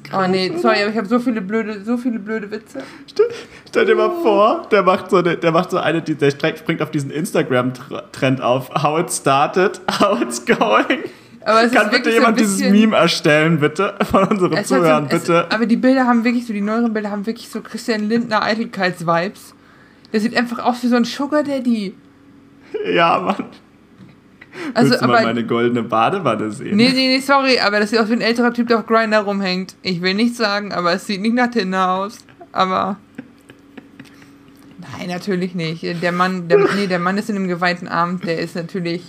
A: Krass, oh nee, sorry, aber ich habe so viele blöde, so viele blöde Witze.
B: Stell, stell dir mal vor, der macht so eine, der macht so eine, der springt auf diesen Instagram-Trend auf. How it started, how it's going. Aber Kann bitte jemand so dieses Meme erstellen, bitte? Von unseren Zuhörern,
A: so, bitte. Es, aber die Bilder haben wirklich so, die neueren Bilder haben wirklich so Christian Lindner Eitelkeits-Vibes. Der sieht einfach aus wie so ein Sugar Daddy.
B: Ja, Mann. Also, Willst du aber, mal meine goldene Badewanne sehen?
A: Nee, nee, nee, sorry, aber das sieht aus wie ein älterer Typ, der auf Grinder rumhängt. Ich will nicht sagen, aber es sieht nicht nach Tinder aus. Aber. Nein, natürlich nicht. Der Mann, der, nee, der Mann ist in einem geweihten Abend, der ist natürlich.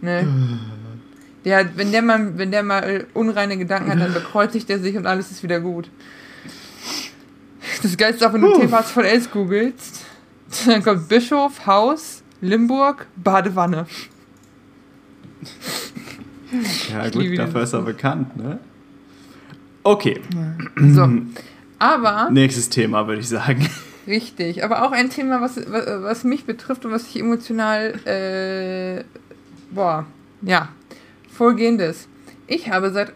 A: Ne? Der hat, wenn der mal, wenn der mal unreine Gedanken hat, dann bekreuzigt er sich und alles ist wieder gut. Das Geilste ist auch, wenn du TVs von Els googelst, dann kommt Bischof, Haus, Limburg, Badewanne.
B: Ja, gut, dafür ist er bekannt, ne? Okay.
A: So. Aber.
B: Nächstes Thema, würde ich sagen.
A: Richtig, aber auch ein Thema, was, was mich betrifft und was ich emotional. Äh, boah, ja. Folgendes. Ich habe seit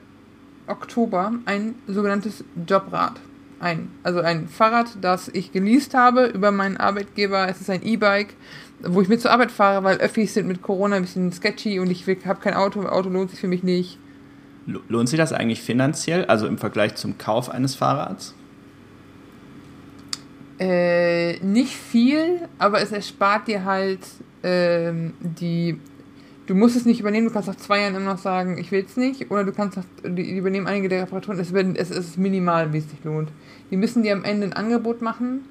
A: Oktober ein sogenanntes Jobrad. Ein, also ein Fahrrad, das ich geleast habe über meinen Arbeitgeber. Es ist ein E-Bike wo ich mit zur Arbeit fahre, weil Öffis sind mit Corona ein bisschen sketchy und ich habe kein Auto. Auto lohnt sich für mich nicht.
B: Lohnt sich das eigentlich finanziell, also im Vergleich zum Kauf eines Fahrrads?
A: Äh, nicht viel, aber es erspart dir halt ähm, die. Du musst es nicht übernehmen, du kannst nach zwei Jahren immer noch sagen, ich will es nicht, oder du kannst nach, die, übernehmen einige der Reparaturen, es, wird, es ist minimal, wie es sich lohnt. Die müssen dir am Ende ein Angebot machen,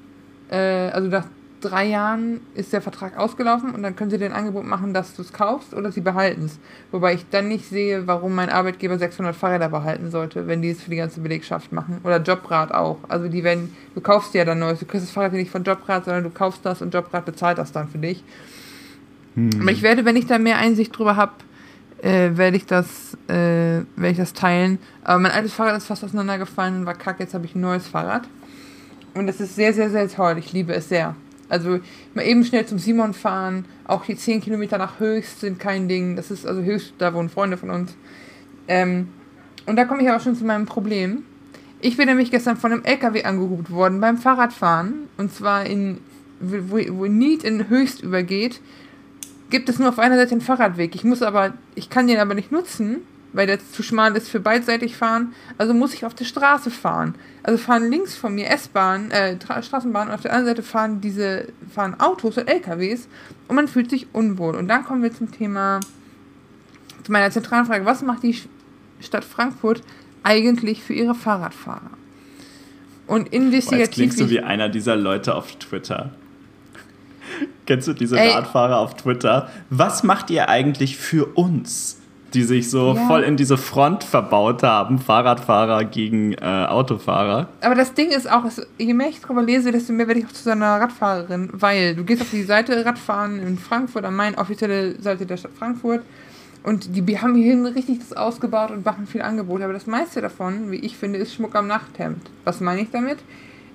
A: äh, also nach drei Jahren ist der Vertrag ausgelaufen und dann können sie dir ein Angebot machen, dass du es kaufst oder sie behalten es. Wobei ich dann nicht sehe, warum mein Arbeitgeber 600 Fahrräder behalten sollte, wenn die es für die ganze Belegschaft machen. Oder Jobrad auch. Also die werden, du kaufst ja dann neues. Du kriegst das Fahrrad nicht von Jobrad, sondern du kaufst das und Jobrad bezahlt das dann für dich. Hm. Aber ich werde, wenn ich da mehr Einsicht drüber habe, äh, werde ich das, äh, werde ich das teilen. Aber mein altes Fahrrad ist fast auseinandergefallen und war kacke. Jetzt habe ich ein neues Fahrrad. Und das ist sehr, sehr, sehr toll. Ich liebe es sehr. Also mal eben schnell zum Simon fahren, auch die 10 Kilometer nach Höchst sind kein Ding. Das ist also Höchst, da wohnen Freunde von uns. Ähm, und da komme ich aber schon zu meinem Problem. Ich bin nämlich gestern von einem LKW angehubt worden beim Fahrradfahren. Und zwar in, wo, wo Need in Höchst übergeht, gibt es nur auf einer Seite einen Fahrradweg. Ich muss aber, ich kann den aber nicht nutzen, weil der zu schmal ist für beidseitig fahren. Also muss ich auf der Straße fahren. Also fahren links von mir S-Bahn, äh, Straßenbahn und auf der anderen Seite fahren diese, fahren Autos und LKWs und man fühlt sich unwohl. Und dann kommen wir zum Thema, zu meiner zentralen Frage, was macht die Stadt Frankfurt eigentlich für ihre Fahrradfahrer? Und investigativ. Jetzt
B: klingst du wie einer dieser Leute auf Twitter. Kennst du diese Ey. Radfahrer auf Twitter? Was macht ihr eigentlich für uns? die sich so ja. voll in diese Front verbaut haben, Fahrradfahrer gegen äh, Autofahrer.
A: Aber das Ding ist auch, je mehr ich darüber lese, desto mehr werde ich auch zu so einer Radfahrerin, weil du gehst auf die Seite Radfahren in Frankfurt, an meine offizielle Seite der Stadt Frankfurt und die haben hier richtig das ausgebaut und machen viel Angebot, aber das meiste davon, wie ich finde, ist Schmuck am Nachthemd. Was meine ich damit?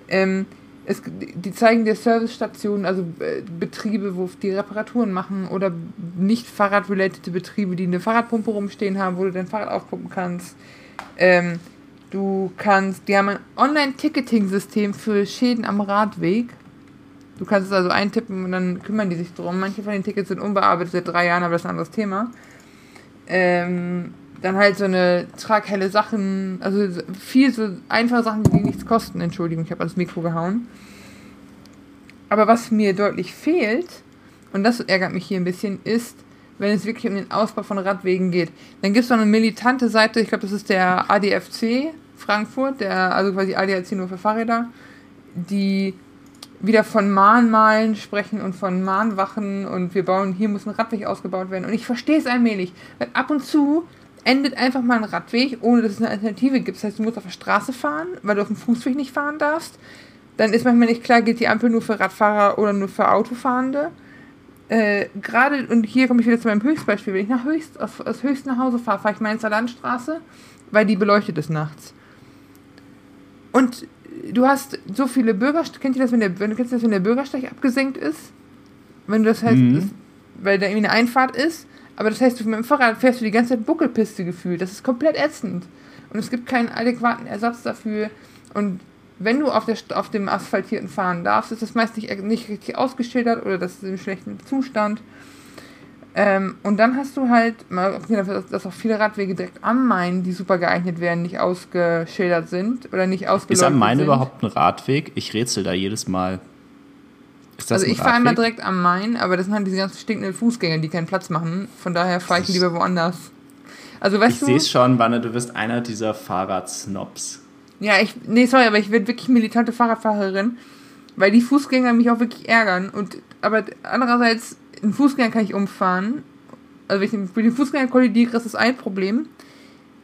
A: Ähm, es, die zeigen dir Servicestationen, also äh, Betriebe, wo die Reparaturen machen oder nicht Fahrrad-related Betriebe, die eine Fahrradpumpe rumstehen haben, wo du dein Fahrrad aufpumpen kannst. Ähm, du kannst, die haben ein Online-Ticketing-System für Schäden am Radweg. Du kannst es also eintippen und dann kümmern die sich drum. Manche von den Tickets sind unbearbeitet seit drei Jahren, aber das ist ein anderes Thema. Ähm, dann halt so eine traghelle Sachen, also viel so einfache Sachen, die nichts kosten. Entschuldigung, ich habe ans Mikro gehauen. Aber was mir deutlich fehlt, und das ärgert mich hier ein bisschen, ist, wenn es wirklich um den Ausbau von Radwegen geht. Dann gibt es noch eine militante Seite, ich glaube, das ist der ADFC Frankfurt, der, also quasi ADAC nur für Fahrräder, die wieder von Mahnmalen sprechen und von Mahnwachen und wir bauen, hier muss ein Radweg ausgebaut werden. Und ich verstehe es allmählich, weil ab und zu endet einfach mal ein Radweg, ohne dass es eine Alternative gibt. Das heißt, du musst auf der Straße fahren, weil du auf dem Fußweg nicht fahren darfst. Dann ist manchmal nicht klar, gilt die Ampel nur für Radfahrer oder nur für Autofahrende. Äh, Gerade, und hier komme ich wieder zu meinem Höchstbeispiel, wenn ich nach Höchst, aus, aus Höchst nach Hause fahre, fahre ich Mainzer Landstraße, weil die beleuchtet ist nachts. Und du hast so viele Bürgersteige, kennt ihr das, wenn der, wenn, kennst du das, wenn der Bürgersteig abgesenkt ist? Wenn du das heißt,
B: Mhm.
A: ist, weil da irgendwie eine Einfahrt ist, aber das heißt, du mit dem Fahrrad fährst du die ganze Zeit Buckelpiste gefühlt. Das ist komplett ätzend. Und es gibt keinen adäquaten Ersatz dafür. Und wenn du auf, der, auf dem asphaltierten fahren darfst, ist das meist nicht, nicht richtig ausgeschildert oder das ist im schlechten Zustand. Ähm, und dann hast du halt, mal dass- auch viele Radwege direkt am Main, die super geeignet werden, nicht ausgeschildert sind oder nicht ausgeleuchtet
B: Ist am Main
A: sind.
B: überhaupt ein Radweg? Ich rätsel da jedes Mal.
A: Also ich fahre immer direkt am Main, aber das sind halt diese ganzen stinkenden Fußgänger, die keinen Platz machen. Von daher fahre ich
B: Ich-
A: lieber woanders. Also weißt
B: Ich
A: du,
B: sehe es schon, Wanne, du bist einer dieser Fahrradsnobs.
A: ja, ich, nee, sorry, aber ich werde wirklich militante Fahrradfahrerin, weil die Fußgänger mich auch wirklich ärgern. Und aber andererseits, einen Fußgänger kann ich umfahren. Also wenn ich mit dem Fußgänger kollidiere, ist das ein Problem.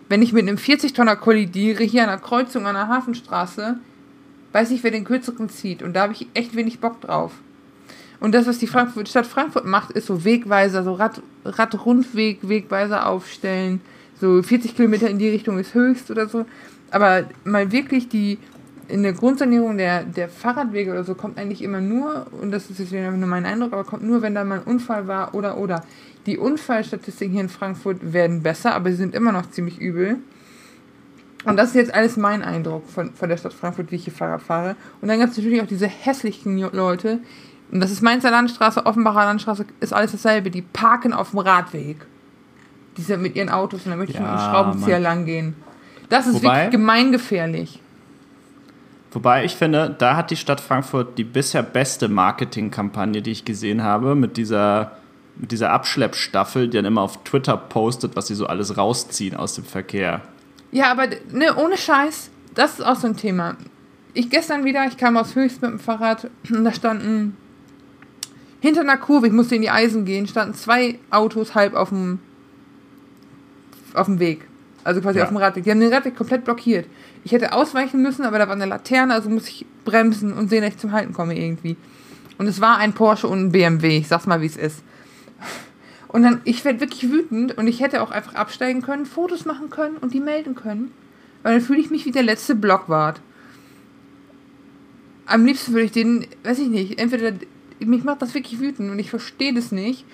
A: Wenn ich mit einem 40-Tonner kollidiere, hier an einer Kreuzung an der Hafenstraße, weiß ich, wer den kürzeren zieht. Und da habe ich echt wenig Bock drauf. Und das, was die Frankfurt, Stadt Frankfurt macht, ist so Wegweiser, so Rad, Radrundweg, Wegweiser aufstellen. So 40 Kilometer in die Richtung ist höchst oder so. Aber mal wirklich die, in der Grundsanierung der, der Fahrradwege oder so kommt eigentlich immer nur, und das ist jetzt nur mein Eindruck, aber kommt nur, wenn da mal ein Unfall war oder oder. Die Unfallstatistiken hier in Frankfurt werden besser, aber sie sind immer noch ziemlich übel. Und das ist jetzt alles mein Eindruck von, von der Stadt Frankfurt, wie ich hier Fahrrad fahre. Und dann gibt es natürlich auch diese hässlichen Leute. Und das ist Mainzer Landstraße, Offenbacher Landstraße, ist alles dasselbe. Die parken auf dem Radweg. Die sind mit ihren Autos und dann möchte ich mit einem
B: Ja,
A: Schraubenzieher
B: Mann.
A: lang gehen. Das ist
B: Wobei-
A: wirklich gemeingefährlich.
B: Wobei ich finde, da hat die Stadt Frankfurt die bisher beste Marketingkampagne, die ich gesehen habe, mit dieser, mit dieser Abschleppstaffel, die dann immer auf Twitter postet, was sie so alles rausziehen aus dem Verkehr.
A: Ja, aber ne, ohne Scheiß, das ist auch so ein Thema. Ich gestern wieder, ich kam aus Höchst mit dem Fahrrad und da standen hinter einer Kurve, ich musste in die Eisen gehen, standen zwei Autos halb auf dem auf dem Weg. Also quasi
B: Ja.
A: auf dem Radweg. Die haben den Radweg komplett blockiert. Ich hätte ausweichen müssen, aber da war eine Laterne, also muss ich bremsen und sehen, dass ich zum Halten komme irgendwie. Und es war ein Porsche und ein BMW, ich sag's mal, wie es ist. Und dann, ich werde wirklich wütend und ich hätte auch einfach absteigen können, Fotos machen können und die melden können. Weil dann fühle ich mich wie der letzte Blockwart. Am liebsten würde ich den, weiß ich nicht, entweder, mich macht das wirklich wütend und ich verstehe das nicht,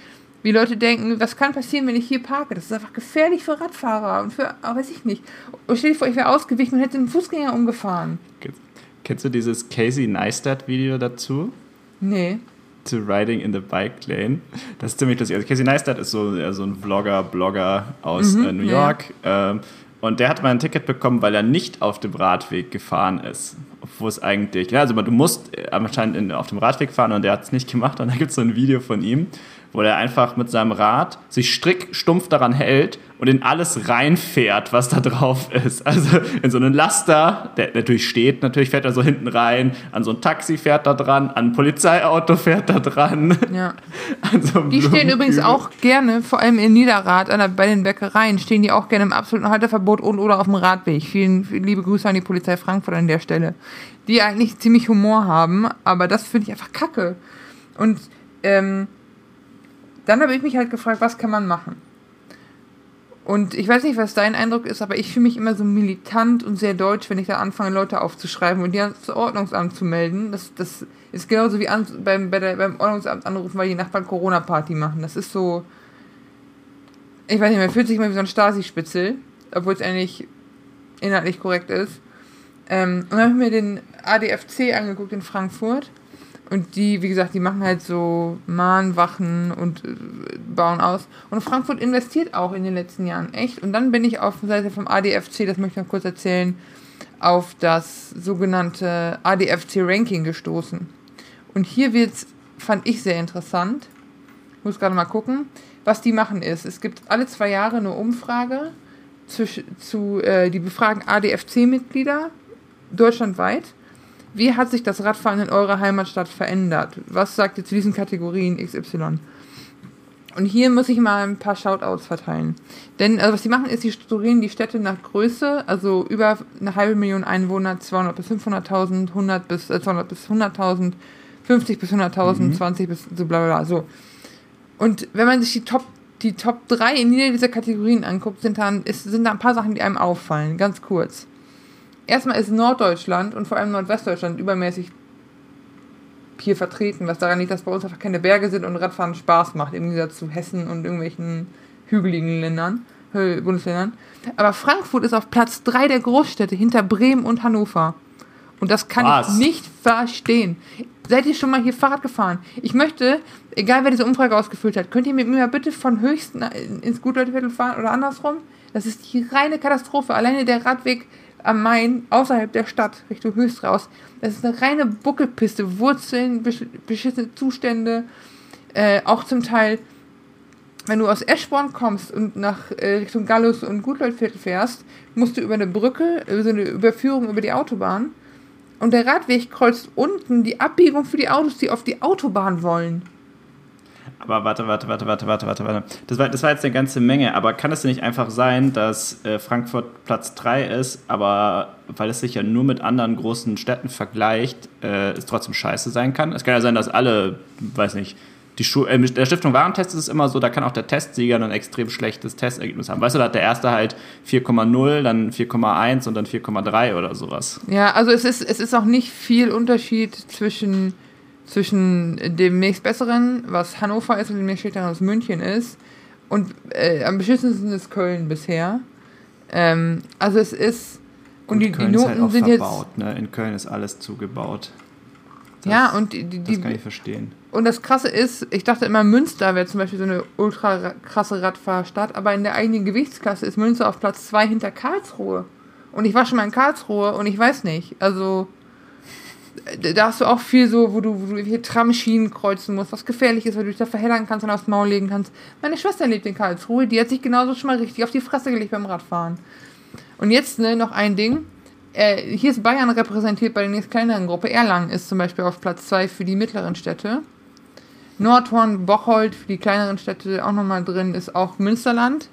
A: wie Leute denken, was kann passieren, wenn ich hier parke? Das ist einfach gefährlich für Radfahrer und für, ah, weiß ich nicht. Und stell dir vor, ich wäre ausgewichen und hätte einen Fußgänger umgefahren.
B: Kennst du dieses Casey Neistat-Video dazu?
A: Nee.
B: Zu Riding in the Bike Lane. Das ist ziemlich lustig. Also Casey Neistat ist so, ja, so ein Vlogger, Blogger aus
A: Mhm,
B: äh, New
A: ja.
B: York. Ähm, und der hat mal ein Ticket bekommen, weil er nicht auf dem Radweg gefahren ist. Obwohl es eigentlich, ja, also du musst äh, anscheinend in, auf dem Radweg fahren und der hat es nicht gemacht. Und da gibt es so ein Video von ihm, wo er einfach mit seinem Rad sich strick stumpf daran hält und in alles reinfährt, was da drauf ist. Also in so einen Laster, der natürlich steht, natürlich fährt er so hinten rein, an so ein Taxi fährt er dran, an ein Polizeiauto fährt er dran.
A: Ja.
B: an so
A: Die stehen übrigens auch gerne, vor allem in Niederrad, an der, bei den Bäckereien, stehen die auch gerne im absoluten Halteverbot und oder auf dem Radweg. Vielen, vielen liebe Grüße an die Polizei Frankfurt an der Stelle. Die eigentlich ziemlich Humor haben, aber das finde ich einfach kacke. Und ähm, dann habe ich mich halt gefragt, was kann man machen? Und ich weiß nicht, was dein Eindruck ist, aber ich fühle mich immer so militant und sehr deutsch, wenn ich da anfange, Leute aufzuschreiben und die ans Ordnungsamt zu melden. Das, das ist genauso wie an, beim, bei der, beim Ordnungsamt anrufen, weil die Nachbarn Corona-Party machen. Das ist so. Ich weiß nicht, man fühlt sich immer wie so ein Stasi-Spitzel, obwohl es eigentlich inhaltlich korrekt ist. Ähm, und dann habe ich mir den ADFC angeguckt in Frankfurt. Und die, wie gesagt, die machen halt so Mahnwachen und äh, bauen aus. Und Frankfurt investiert auch in den letzten Jahren echt. Und dann bin ich auf der Seite vom ADFC, das möchte ich noch kurz erzählen, auf das sogenannte ADFC-Ranking gestoßen. Und hier wird's, fand ich sehr interessant. Muss gerade mal gucken. Was die machen ist, es gibt alle zwei Jahre eine Umfrage zu, zu äh, die befragen ADFC-Mitglieder deutschlandweit. Wie hat sich das Radfahren in eurer Heimatstadt verändert? Was sagt ihr zu diesen Kategorien XY? Und hier muss ich mal ein paar Shoutouts verteilen. Denn also was die machen, ist, die strukturieren die Städte nach Größe, also über eine halbe Million Einwohner, 200 bis 500.000, 100 bis äh, 200 bis 100.000, 50 bis 100.000, 20 bis so bla bla bla. So. Und wenn man sich die Top, die Top 3 in jeder dieser Kategorien anguckt, sind da, ist, sind da ein paar Sachen, die einem auffallen. Ganz kurz. Erstmal ist Norddeutschland und vor allem Nordwestdeutschland übermäßig hier vertreten, was daran liegt, dass bei uns einfach keine Berge sind und Radfahren Spaß macht, im Gegensatz zu Hessen und irgendwelchen hügeligen Ländern, Bundesländern. Aber Frankfurt ist auf Platz 3 der Großstädte hinter Bremen und Hannover. Und das kann was? ich nicht verstehen. Seid ihr schon mal hier Fahrrad gefahren? Ich möchte, egal wer diese Umfrage ausgefüllt hat, könnt ihr mit mir bitte von Höchsten ins Gutleuteviertel fahren oder andersrum? Das ist die reine Katastrophe. Alleine der Radweg am Main außerhalb der Stadt Richtung Höchst raus. Das ist eine reine Buckelpiste, Wurzeln, beschissene Zustände, äh, auch zum Teil, wenn du aus Eschborn kommst und nach äh, Richtung Gallus und Gutleuviertel fährst, musst du über eine Brücke, über so eine Überführung über die Autobahn und der Radweg kreuzt unten die Abbiegung für die Autos, die auf die Autobahn wollen.
B: Aber warte, warte, warte, warte, warte, warte, warte. Das war, das war jetzt eine ganze Menge, aber kann es nicht einfach sein, dass äh, Frankfurt Platz 3 ist, aber weil es sich ja nur mit anderen großen Städten vergleicht, äh, es trotzdem scheiße sein kann? Es kann ja sein, dass alle, weiß nicht, die Schu äh, der Stiftung Warentest ist es immer so, da kann auch der Testsieger ein extrem schlechtes Testergebnis haben. Weißt du, da hat der erste halt 4,0, dann 4,1 und dann 4,3 oder sowas.
A: Ja, also es ist, es ist auch nicht viel Unterschied zwischen zwischen dem nächstbesseren, was Hannover ist, und dem nächstschlechteren, was München ist. Und äh, am beschissensten ist Köln bisher. Ähm, also es ist. Und
B: Gut, die, Köln die Noten ist halt auch sind verbaut, jetzt. Ne? In Köln ist alles zugebaut.
A: Das, ja, und die, die,
B: das kann ich verstehen.
A: Und das Krasse ist, ich dachte immer, Münster wäre zum Beispiel so eine ultra krasse Radfahrstadt, aber in der eigenen Gewichtsklasse ist Münster auf Platz 2 hinter Karlsruhe. Und ich war schon mal in Karlsruhe und ich weiß nicht. Also, da hast du auch viel so, wo du, wo du hier Tramschienen kreuzen musst, was gefährlich ist, weil du dich da verheddern kannst und aufs Maul legen kannst. Meine Schwester lebt in Karlsruhe, die hat sich genauso schon mal richtig auf die Fresse gelegt beim Radfahren. Und jetzt ne, noch ein Ding. Äh, hier ist Bayern repräsentiert bei der nächsten kleineren Gruppe. Erlangen ist zum Beispiel auf Platz 2 für die mittleren Städte. Nordhorn, Bocholt für die kleineren Städte auch nochmal drin, ist auch Münsterland.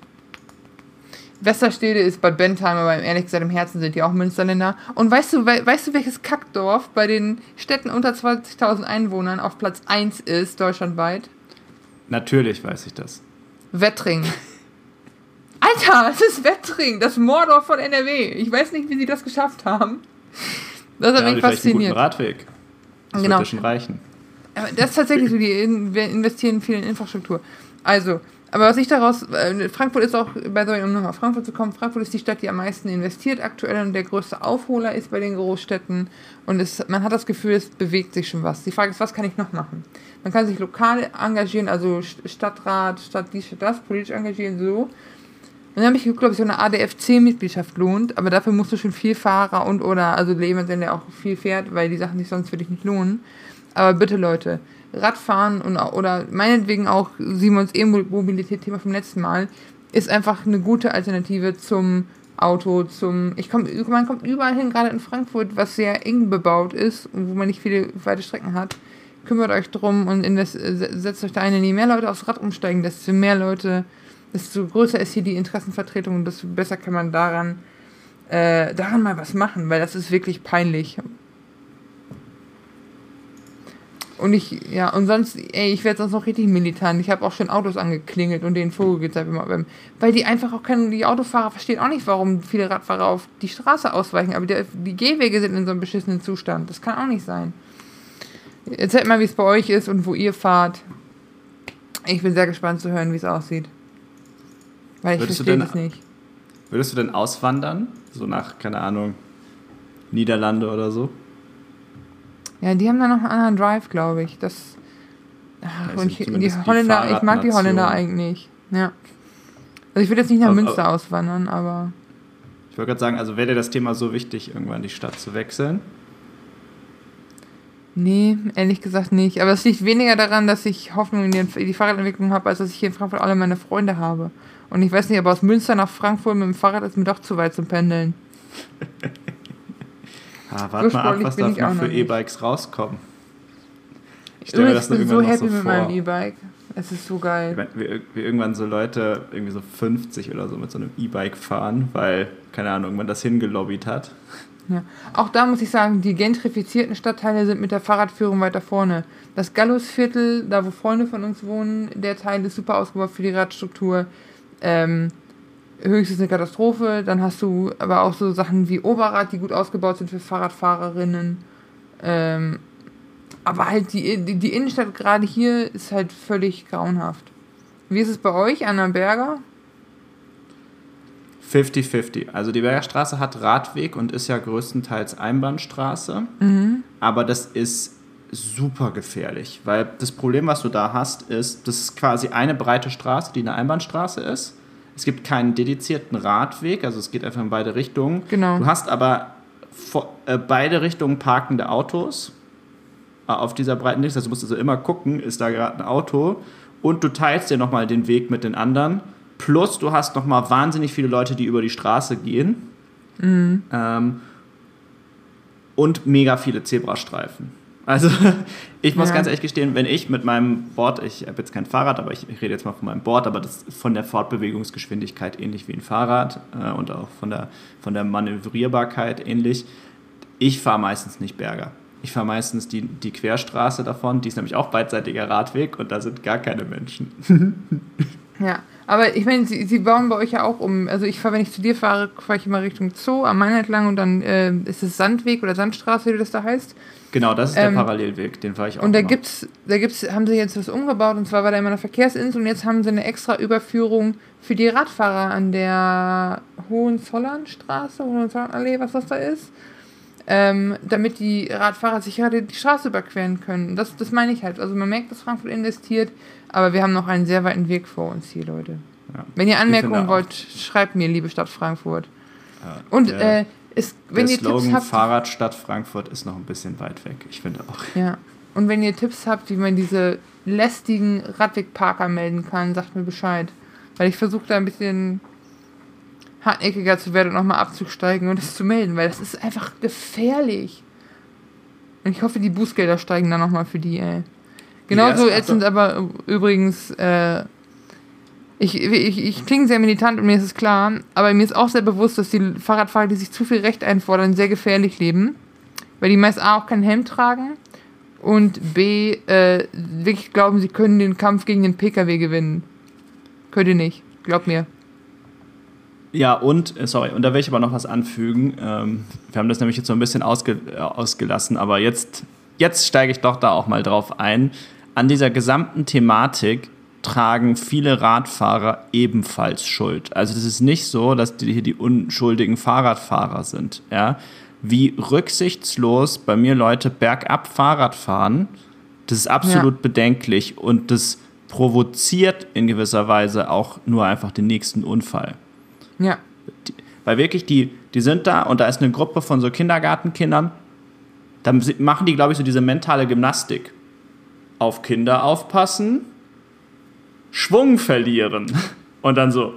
A: Westerstede ist Bad Bentheim, aber ehrlich gesagt im Herzen sind die auch Münsterländer. Und weißt du, we weißt du, welches Kackdorf bei den Städten unter 20.000 Einwohnern auf Platz 1 ist, deutschlandweit?
B: Natürlich weiß ich das.
A: Wettring. Alter, es ist Wettring, das Mordorf von NRW. Ich weiß nicht, wie sie das geschafft haben.
B: Das hat ja, mich fasziniert. Einen guten Radweg. Das genau. wird ja schon reichen.
A: Aber das ist tatsächlich so, die investieren viel in Infrastruktur. Also, aber was ich daraus, äh, Frankfurt ist auch, bei so, um nach Frankfurt zu kommen, Frankfurt ist die Stadt, die am meisten investiert aktuell und der größte Aufholer ist bei den Großstädten. Und es, man hat das Gefühl, es bewegt sich schon was. Die Frage ist, was kann ich noch machen? Man kann sich lokal engagieren, also Stadtrat, Stadt dies, Stadt das, politisch engagieren, so. Und dann habe ich ob sich so eine ADFC-Mitgliedschaft lohnt, aber dafür musst du schon viel Fahrer und oder, also jemand sein, der auch viel fährt, weil die Sachen sich sonst für dich nicht lohnen. Aber bitte Leute, Radfahren und, oder meinetwegen auch Simons E-Mobilität-Thema vom letzten Mal ist einfach eine gute Alternative zum Auto, zum. Ich komm, man kommt überall hin, gerade in Frankfurt, was sehr eng bebaut ist und wo man nicht viele weite Strecken hat. Kümmert euch drum und invest, setzt euch da ein. Je mehr Leute aufs Rad umsteigen, desto mehr Leute, desto größer ist hier die Interessenvertretung und desto besser kann man daran, äh, daran mal was machen, weil das ist wirklich peinlich. Und ich, ja, und sonst, ey, ich werde sonst noch richtig militant. Ich habe auch schon Autos angeklingelt und den Vogel gezeigt, weil die einfach auch können, die Autofahrer verstehen auch nicht, warum viele Radfahrer auf die Straße ausweichen, aber die, die Gehwege sind in so einem beschissenen Zustand. Das kann auch nicht sein. Erzählt mal, wie es bei euch ist und wo ihr fahrt. Ich bin sehr gespannt zu hören, wie es aussieht. Weil ich verstehe es nicht.
B: Würdest du denn auswandern? So nach, keine Ahnung, Niederlande oder so?
A: Ja, die haben da noch einen anderen Drive, glaube ich. Das. Ach, und ich, die Holländer, die ich mag die Holländer eigentlich. Ja. Also ich würde jetzt nicht nach also, Münster auswandern, aber.
B: Ich wollte gerade sagen, also wäre dir das Thema so wichtig, irgendwann die Stadt zu wechseln?
A: Nee, ehrlich gesagt nicht. Aber es liegt weniger daran, dass ich Hoffnung in die, in die Fahrradentwicklung habe, als dass ich hier in Frankfurt alle meine Freunde habe. Und ich weiß nicht, aber aus Münster nach Frankfurt mit dem Fahrrad ist mir doch zu weit zum Pendeln.
B: Ah, warte so mal ab, was da noch für E-Bikes rauskommen.
A: Ich, stelle ich bin so happy so mit meinem E-Bike. Es ist so geil.
B: Wie, wie, irgendwann so Leute, irgendwie so 50 oder so mit so einem E-Bike fahren, weil, keine Ahnung, irgendwann das hingelobbyt hat.
A: Ja. Auch da muss ich sagen, die gentrifizierten Stadtteile sind mit der Fahrradführung weiter vorne. Das Gallusviertel, da wo Freunde von uns wohnen, der Teil ist super ausgebaut für die Radstruktur. Ähm, höchstens eine Katastrophe. Dann hast du aber auch so Sachen wie Oberrad, die gut ausgebaut sind für Fahrradfahrerinnen. Ähm, aber halt die, die, die Innenstadt gerade hier ist halt völlig grauenhaft. Wie ist es bei euch, Anna Berger?
B: 50-50. Also die Bergerstraße hat Radweg und ist ja größtenteils Einbahnstraße. Mhm. Aber das ist super gefährlich, weil das Problem, was du da hast, ist, das ist quasi eine breite Straße, die eine Einbahnstraße ist. Es gibt keinen dedizierten Radweg, also es geht einfach in beide Richtungen.
A: Genau.
B: Du hast aber äh, beide Richtungen parkende Autos äh, auf dieser breiten Liste. Also du musst also immer gucken, ist da gerade ein Auto und du teilst dir nochmal den Weg mit den anderen. Plus du hast nochmal wahnsinnig viele Leute, die über die Straße gehen. Mhm. Ähm, und mega viele Zebrastreifen. Also ich muss ja. ganz ehrlich gestehen, wenn ich mit meinem Board, ich habe jetzt kein Fahrrad, aber ich, ich, rede jetzt mal von meinem Board, aber das ist von der Fortbewegungsgeschwindigkeit ähnlich wie ein Fahrrad äh, und auch von der, von der Manövrierbarkeit ähnlich. Ich fahre meistens nicht Berger. Ich fahre meistens die, die Querstraße davon, die ist nämlich auch beidseitiger Radweg und da sind gar keine Menschen.
A: ja, aber ich meine, sie, sie bauen bei euch ja auch um. Also ich fahre, wenn ich zu dir fahre, fahre ich immer Richtung Zoo am Main entlang und dann äh, ist es Sandweg oder Sandstraße, wie das da heißt.
B: Genau, das ist der ähm, Parallelweg, den fahre ich auch.
A: Und da immer. gibt's, da gibt's, haben sie jetzt was umgebaut und zwar war da immer eine Verkehrsinsel und jetzt haben sie eine extra Überführung für die Radfahrer an der Hohenzollernstraße, Hohenzollernallee, was das da ist. Ähm, damit die Radfahrer sich gerade die Straße überqueren können. Das, das meine ich halt. Also man merkt, dass Frankfurt investiert, aber wir haben noch einen sehr weiten Weg vor uns hier, Leute. Ja. Wenn ihr Anmerkungen wollt, schreibt mir, liebe Stadt Frankfurt. Ja, und äh, ist, wenn
B: der
A: ihr
B: Slogan Tipps habt, Fahrradstadt Frankfurt ist noch ein bisschen weit weg, ich finde auch.
A: Ja. Und wenn ihr Tipps habt, wie man diese lästigen Radwegparker melden kann, sagt mir Bescheid. Weil ich versuche da ein bisschen hartnäckiger zu werden und nochmal abzusteigen und es zu melden, weil das ist einfach gefährlich. Und ich hoffe, die Bußgelder steigen dann nochmal für die, ey. Genauso ätzend aber übrigens, äh, ich, ich, ich klinge sehr militant und mir ist es klar, aber mir ist auch sehr bewusst, dass die Fahrradfahrer, die sich zu viel Recht einfordern, sehr gefährlich leben. Weil die meist A auch keinen Helm tragen und B äh, wirklich glauben, sie können den Kampf gegen den Pkw gewinnen. Könnt ihr nicht. Glaub mir.
B: Ja, und, äh, sorry, und da will ich aber noch was anfügen. Ähm, wir haben das nämlich jetzt so ein bisschen ausge, äh, ausgelassen, aber jetzt, jetzt steige ich doch da auch mal drauf ein. An dieser gesamten Thematik tragen viele Radfahrer ebenfalls Schuld. Also das ist nicht so, dass die hier die unschuldigen Fahrradfahrer sind. Ja? Wie rücksichtslos bei mir Leute bergab Fahrrad fahren, das ist absolut ja. bedenklich und das provoziert in gewisser Weise auch nur einfach den nächsten Unfall.
A: Ja.
B: Die, weil wirklich, die, die sind da und da ist eine Gruppe von so Kindergartenkindern, dann machen die, glaube ich, so diese mentale Gymnastik. Auf Kinder aufpassen, Schwung verlieren. Und dann so,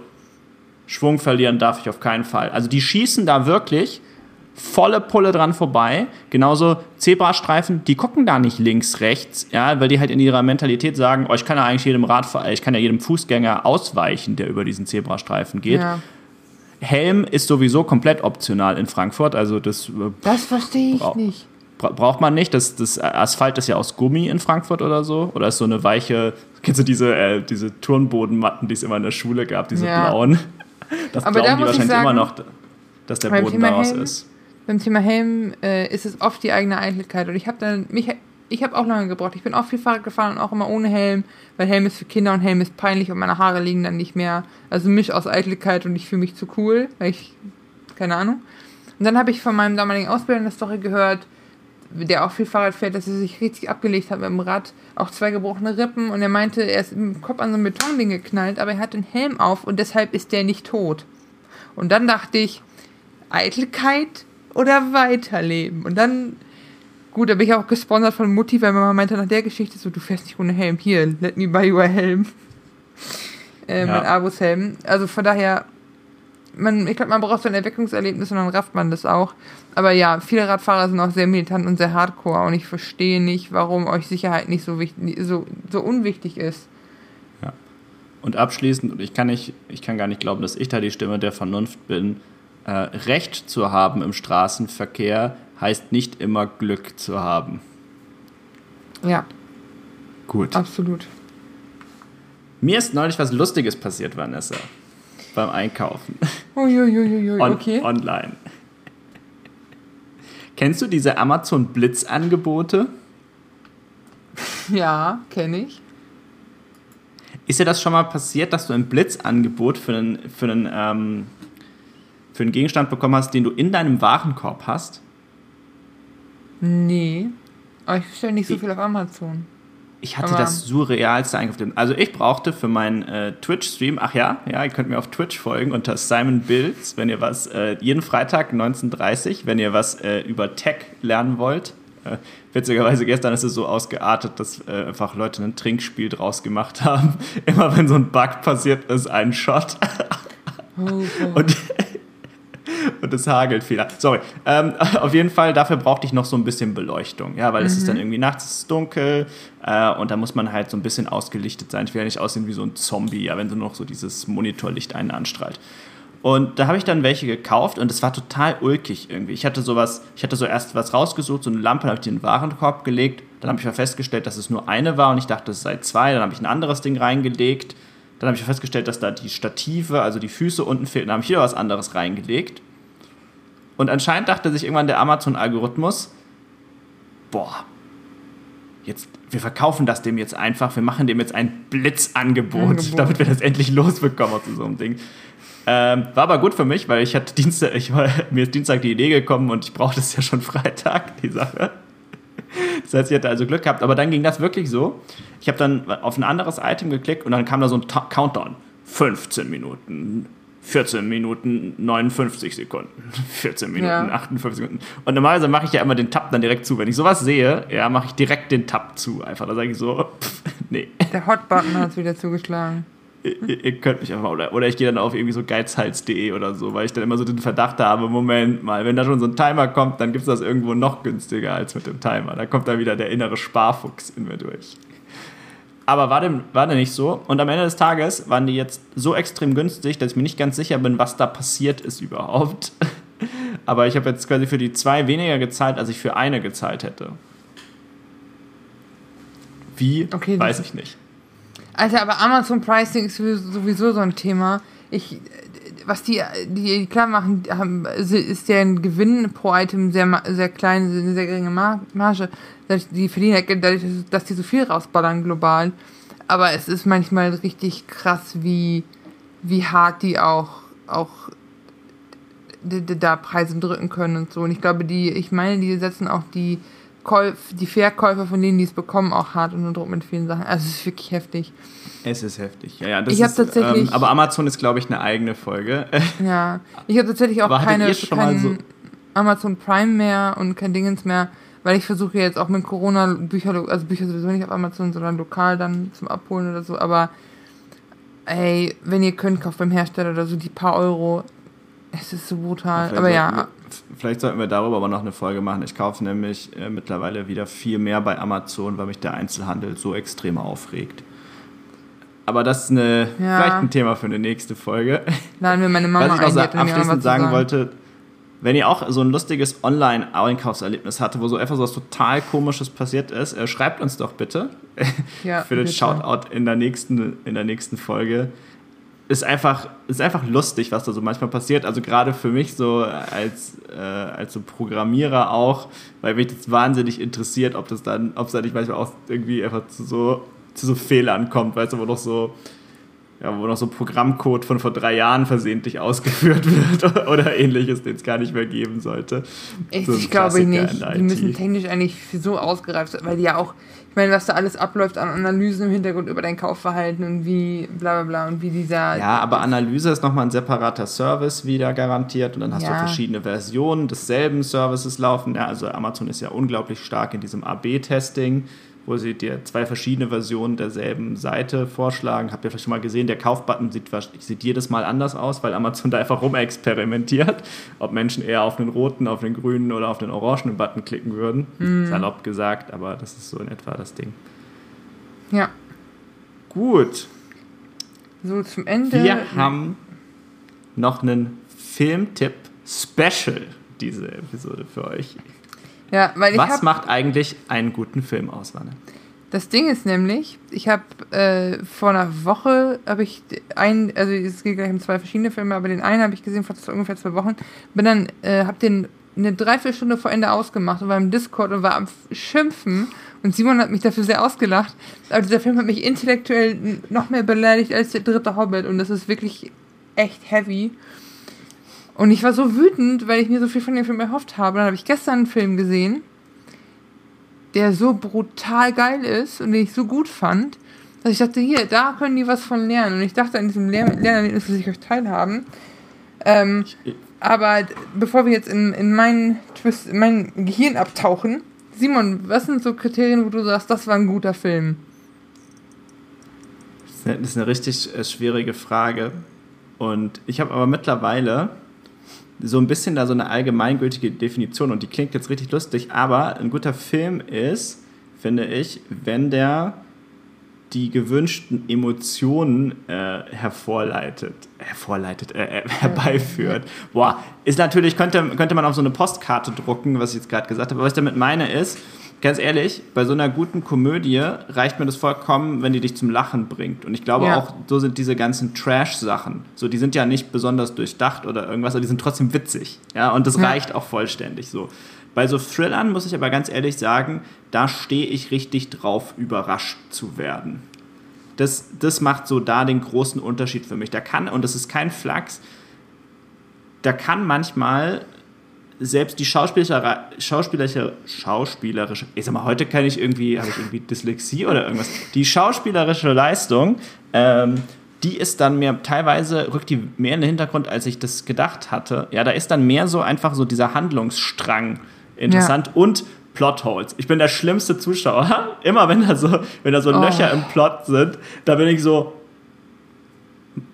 B: Schwung verlieren darf ich auf keinen Fall. Also die schießen da wirklich volle Pulle dran vorbei. Genauso Zebrastreifen, die gucken da nicht links, rechts, ja, weil die halt in ihrer Mentalität sagen, oh, ich kann ja eigentlich jedem Radfahrer, ich kann ja jedem Fußgänger ausweichen, der über diesen Zebrastreifen geht. Ja. Helm ist sowieso komplett optional in Frankfurt, also das. Äh,
A: das verstehe ich nicht.
B: Braucht man nicht. Das, das Asphalt ist ja aus Gummi in Frankfurt oder so. Oder ist so eine weiche, kennst du diese, äh, diese Turnbodenmatten, die es immer in der Schule gab, diese ja. blauen? Das
A: Aber glauben da die wahrscheinlich sagen, immer noch,
B: dass der Boden daraus Helm, ist.
A: Beim Thema Helm äh, ist es oft die eigene Eitelkeit. Und ich habe dann mich ich habe auch lange gebraucht. Ich bin auch viel Fahrrad gefahren und auch immer ohne Helm, weil Helm ist für Kinder und Helm ist peinlich und meine Haare liegen dann nicht mehr. Also Misch aus Eitelkeit und ich fühle mich zu cool, weil ich, keine Ahnung. Und dann habe ich von meinem damaligen Ausbilder eine Story gehört, der auch viel Fahrrad fährt, dass er sich richtig abgelegt hat mit dem Rad, auch zwei gebrochene Rippen und er meinte, er ist im Kopf an so ein Betonding geknallt, aber er hat den Helm auf und deshalb ist der nicht tot. Und dann dachte ich, Eitelkeit oder weiterleben? Und dann Gut, da bin ich auch gesponsert von Mutti, weil Mama meinte nach der Geschichte so, du fährst nicht ohne Helm. Hier, let me buy you a Helm. äh, ja. Mein Abus-Helm. Also von daher, man, ich glaube, man braucht so ein Erweckungserlebnis und dann rafft man das auch. Aber ja, viele Radfahrer sind auch sehr militant und sehr hardcore und ich verstehe nicht, warum euch Sicherheit nicht so, wichtig, so, so unwichtig ist.
B: Ja. Und abschließend, und ich kann, nicht, ich kann gar nicht glauben, dass ich da die Stimme der Vernunft bin, äh, Recht zu haben im Straßenverkehr heißt nicht immer Glück zu haben.
A: Ja.
B: Gut.
A: Absolut.
B: Mir ist neulich was Lustiges passiert, Vanessa. Beim Einkaufen.
A: Uiuiuiui,
B: On
A: okay.
B: Online. Kennst du diese Amazon Blitz-Angebote?
A: Ja, kenne ich.
B: Ist dir das schon mal passiert, dass du ein Blitzangebot für einen, für einen, ähm, für einen Gegenstand bekommen hast, den du in deinem Warenkorb hast?
A: Nee. Aber ich bestelle nicht so viel auf Amazon.
B: Ich hatte
A: Aber-
B: das surrealste eingekauft. Also ich brauchte für meinen äh, Twitch-Stream, ach ja, ja, ihr könnt mir auf Twitch folgen unter Simon Bills, wenn ihr was, äh, jeden Freitag 19.30 wenn ihr was äh, über Tech lernen wollt. Äh, witzigerweise gestern ist es so ausgeartet, dass äh, einfach Leute ein Trinkspiel draus gemacht haben. Immer wenn so ein Bug passiert ist, ein Shot.
A: Oh, oh.
B: Und, und es hagelt viel. Sorry. Ähm, auf jeden Fall, dafür brauchte ich noch so ein bisschen Beleuchtung. Ja, weil es ist dann irgendwie nachts es ist dunkel äh, und da muss man halt so ein bisschen ausgelichtet sein. Ich will ja nicht aussehen wie so ein Zombie, ja, wenn so noch so dieses Monitorlicht einen anstrahlt. Und da habe ich dann welche gekauft und es war total ulkig irgendwie. Ich hatte sowas, ich hatte so erst was rausgesucht, so eine Lampe, dann habe ich in den Warenkorb gelegt. Dann habe ich mal festgestellt, dass es nur eine war und ich dachte, es sei zwei. Dann habe ich ein anderes Ding reingelegt. Dann habe ich festgestellt, dass da die Stative, also die Füße unten fehlten. Dann habe ich wieder was anderes reingelegt. Und anscheinend dachte sich irgendwann der Amazon-Algorithmus, boah, jetzt, wir verkaufen das dem jetzt einfach, wir machen dem jetzt ein Blitzangebot,
A: Angebot.
B: damit wir das endlich losbekommen aus so einem Ding. Ähm, war aber gut für mich, weil ich hatte Dienstag, ich war, mir ist Dienstag die Idee gekommen und ich brauchte es ja schon Freitag, die Sache. Das heißt, ich hatte also Glück gehabt, aber dann ging das wirklich so. Ich habe dann auf ein anderes Item geklickt und dann kam da so ein Ta Countdown. 15 Minuten, 14 Minuten, 59 Sekunden, 14 Minuten,
A: Ja.
B: 58 Sekunden. Und normalerweise mache ich ja immer den Tab dann direkt zu. Wenn ich sowas sehe, ja, mache ich direkt den Tab zu. Einfach, da sage ich so, pff, nee,
A: Der Hot-Button hat es wieder zugeschlagen.
B: Ihr, ihr könnt mich einfach, oder, oder ich gehe dann auf irgendwie so geizhals.de oder so, weil ich dann immer so den Verdacht habe, Moment mal, wenn da schon so ein Timer kommt, dann gibt es das irgendwo noch günstiger als mit dem Timer. Da kommt dann wieder der innere Sparfuchs in mir durch. Aber war dem, war dem nicht so. Und am Ende des Tages waren die jetzt so extrem günstig, dass ich mir nicht ganz sicher bin, was da passiert ist überhaupt. Aber ich habe jetzt quasi für die zwei weniger gezahlt, als ich für eine gezahlt hätte. Wie?
A: Okay,
B: weiß ich nicht.
A: Alter, aber Amazon Pricing ist sowieso so ein Thema. Ich, was die, die klar machen, ist deren Gewinn pro Item sehr, sehr klein, eine sehr geringe Mar- Marge. Die verdienen halt dadurch, dass- die so viel rausballern global. Aber es ist manchmal richtig krass, wie, wie hart die auch, auch da Preise drücken können und so. Und ich glaube, die, ich meine, die setzen auch die Käuf, die Verkäufer von denen, die es bekommen, auch hart unter Druck mit vielen Sachen. Also es ist wirklich heftig.
B: Es ist heftig. Ja, ja, das
A: Ich
B: ist,
A: tatsächlich-
B: Ähm, aber Amazon ist, glaube ich, eine eigene Folge.
A: Ja, ich habe tatsächlich auch
B: Aber
A: keine kein
B: so-
A: Amazon Prime mehr und kein Dingens mehr, weil ich versuche jetzt auch mit Corona Bücher, also Bücher sowieso nicht auf Amazon, sondern lokal dann zum Abholen oder so. Aber ey, wenn ihr könnt, kauft beim Hersteller oder so die paar Euro. Es ist so brutal.
B: Vielleicht
A: Aber ja,
B: sollten wir- Vielleicht sollten wir darüber aber noch eine Folge machen. Ich kaufe nämlich äh, mittlerweile wieder viel mehr bei Amazon, weil mich der Einzelhandel so extrem aufregt. Aber das ist eine,
A: Ja.
B: vielleicht ein Thema für eine nächste Folge.
A: laden wir meine Mama
B: Was ich noch
A: ein,
B: sa- abschließend
A: zu
B: sagen wollte, wenn ihr auch so ein lustiges Online-Einkaufserlebnis hatte, wo so einfach so was total Komisches passiert ist, äh, schreibt uns doch bitte
A: Ja,
B: für den
A: bitte.
B: Shoutout in der nächsten, in der nächsten Folge. Ist einfach, ist einfach lustig, was da so manchmal passiert. Also gerade für mich so als, äh, als so Programmierer auch, weil mich das wahnsinnig interessiert, ob das dann, ob es da nicht manchmal auch irgendwie einfach zu so, zu so Fehlern kommt, weißt du, wo noch so, ja, wo noch so Programmcode von vor drei Jahren versehentlich ausgeführt wird oder ähnliches, den es gar nicht mehr geben sollte.
A: Ich,
B: So
A: ich glaube nicht. Die müssen technisch eigentlich so ausgereift sein, weil die ja auch, meine, was da alles abläuft an Analysen im Hintergrund über dein Kaufverhalten und wie bla bla bla und wie dieser.
B: Ja, aber Analyse ist nochmal ein separater Service wieder garantiert und dann hast
A: Ja.
B: du verschiedene Versionen desselben Services laufen. Ja, also Amazon ist ja unglaublich stark in diesem AB-Testing, wo sie dir zwei verschiedene Versionen derselben Seite vorschlagen. Habt ihr vielleicht schon mal gesehen, der Kaufbutton sieht, sieht jedes Mal anders aus, weil Amazon da einfach rumexperimentiert, ob Menschen eher auf den roten, auf den grünen oder auf den orangenen Button klicken würden.
A: Mhm.
B: Salopp gesagt, aber das ist so in etwa das Ding.
A: ja.
B: Gut.
A: So zum Ende.
B: Wir haben noch einen Filmtipp-Special, diese Episode für euch.
A: Ja,
B: Was macht eigentlich einen guten Film aus, Wanne?
A: Das Ding ist nämlich, ich habe äh, vor einer Woche habe ich einen, also es geht gleich um zwei verschiedene Filme, aber den einen habe ich gesehen vor ungefähr zwei Wochen. Bin dann, äh, habe den eine Dreiviertelstunde vor Ende ausgemacht und war im Discord und war am Schimpfen. Und Simon hat mich dafür sehr ausgelacht. Aber dieser Film hat mich intellektuell noch mehr beleidigt als der dritte Hobbit. Und das ist wirklich echt heavy. Und ich war so wütend, weil ich mir so viel von dem Film erhofft habe. Dann habe ich gestern einen Film gesehen, der so brutal geil ist und den ich so gut fand, dass ich dachte, hier, da können die was von lernen. Und ich dachte an diesem Lernerlebnis, das ich euch teilhaben. Ähm, aber bevor wir jetzt in, in meinen Twist, in mein Gehirn abtauchen, Simon, was sind so Kriterien, wo du sagst, das war ein guter Film?
B: Das ist eine richtig äh, schwierige Frage. Und ich habe aber mittlerweile so ein bisschen da so eine allgemeingültige Definition und die klingt jetzt richtig lustig, aber ein guter Film ist, finde ich, wenn der die gewünschten Emotionen äh, hervorleitet, hervorleitet, äh, äh, herbeiführt. Boah, ist natürlich, könnte, könnte man auf so eine Postkarte drucken, was ich jetzt gerade gesagt habe. Aber was ich damit meine ist, ganz ehrlich, bei so einer guten Komödie reicht mir das vollkommen, wenn die dich zum Lachen bringt. Und ich glaube ja. auch, so sind diese ganzen Trash-Sachen. So, die sind ja nicht besonders durchdacht oder irgendwas, aber die sind trotzdem witzig. Ja, und das ja. reicht auch vollständig so. Bei so Thrillern muss ich aber ganz ehrlich sagen, da stehe ich richtig drauf, überrascht zu werden. Das, das macht so da den großen Unterschied für mich. Da kann, und das ist kein Flachs, da kann manchmal selbst die schauspielerische, schauspielerische, schauspielerische, ich sag mal, heute kann ich irgendwie, habe ich irgendwie Dyslexie oder irgendwas, die schauspielerische Leistung, ähm, die ist dann mir teilweise, rückt die mehr in den Hintergrund, als ich das gedacht hatte. Ja, da ist dann mehr so einfach so dieser Handlungsstrang interessant ja. und Plotholes. Ich bin der schlimmste Zuschauer. Immer wenn da so, wenn da so oh. Löcher im Plot sind, da bin ich so,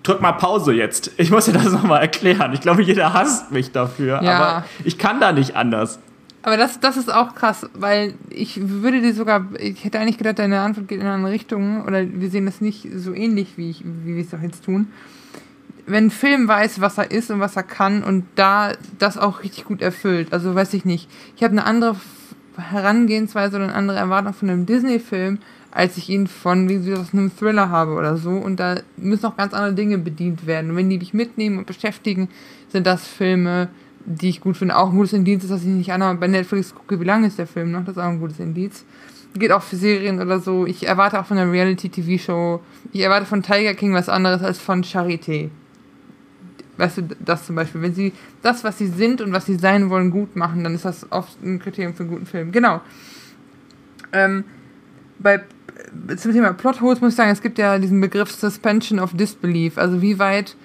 B: drück mal Pause jetzt. Ich muss dir das nochmal erklären. Ich glaube, jeder hasst mich dafür, ja. aber ich kann da nicht anders.
A: Aber das, das ist auch krass, weil ich würde dir sogar, ich hätte eigentlich gedacht, deine Antwort geht in eine andere Richtung, oder wir sehen das nicht so ähnlich, wie, ich, wie wir es doch jetzt tun. Wenn ein Film weiß, was er ist und was er kann und da das auch richtig gut erfüllt, also weiß ich nicht. Ich habe eine andere Herangehensweise oder eine andere Erwartung von einem Disney-Film, als ich ihn von, wie gesagt, aus einem Thriller habe oder so. Und da müssen auch ganz andere Dinge bedient werden. Und wenn die mich mitnehmen und beschäftigen, sind das Filme, die ich gut finde. Auch ein gutes Indiz ist, dass ich nicht einmal bei Netflix gucke, wie lange ist der Film noch. Das ist auch ein gutes Indiz. Geht auch für Serien oder so. Ich erwarte auch von einer Reality-TV-Show, ich erwarte von Tiger King was anderes als von Charité. Weißt du, das zum Beispiel. Wenn sie das, was sie sind und was sie sein wollen, gut machen, dann ist das oft ein Kriterium für einen guten Film. Genau. Ähm, bei zum Thema Plotholes muss ich sagen, es gibt ja diesen Begriff Suspension of Disbelief. Also wie weit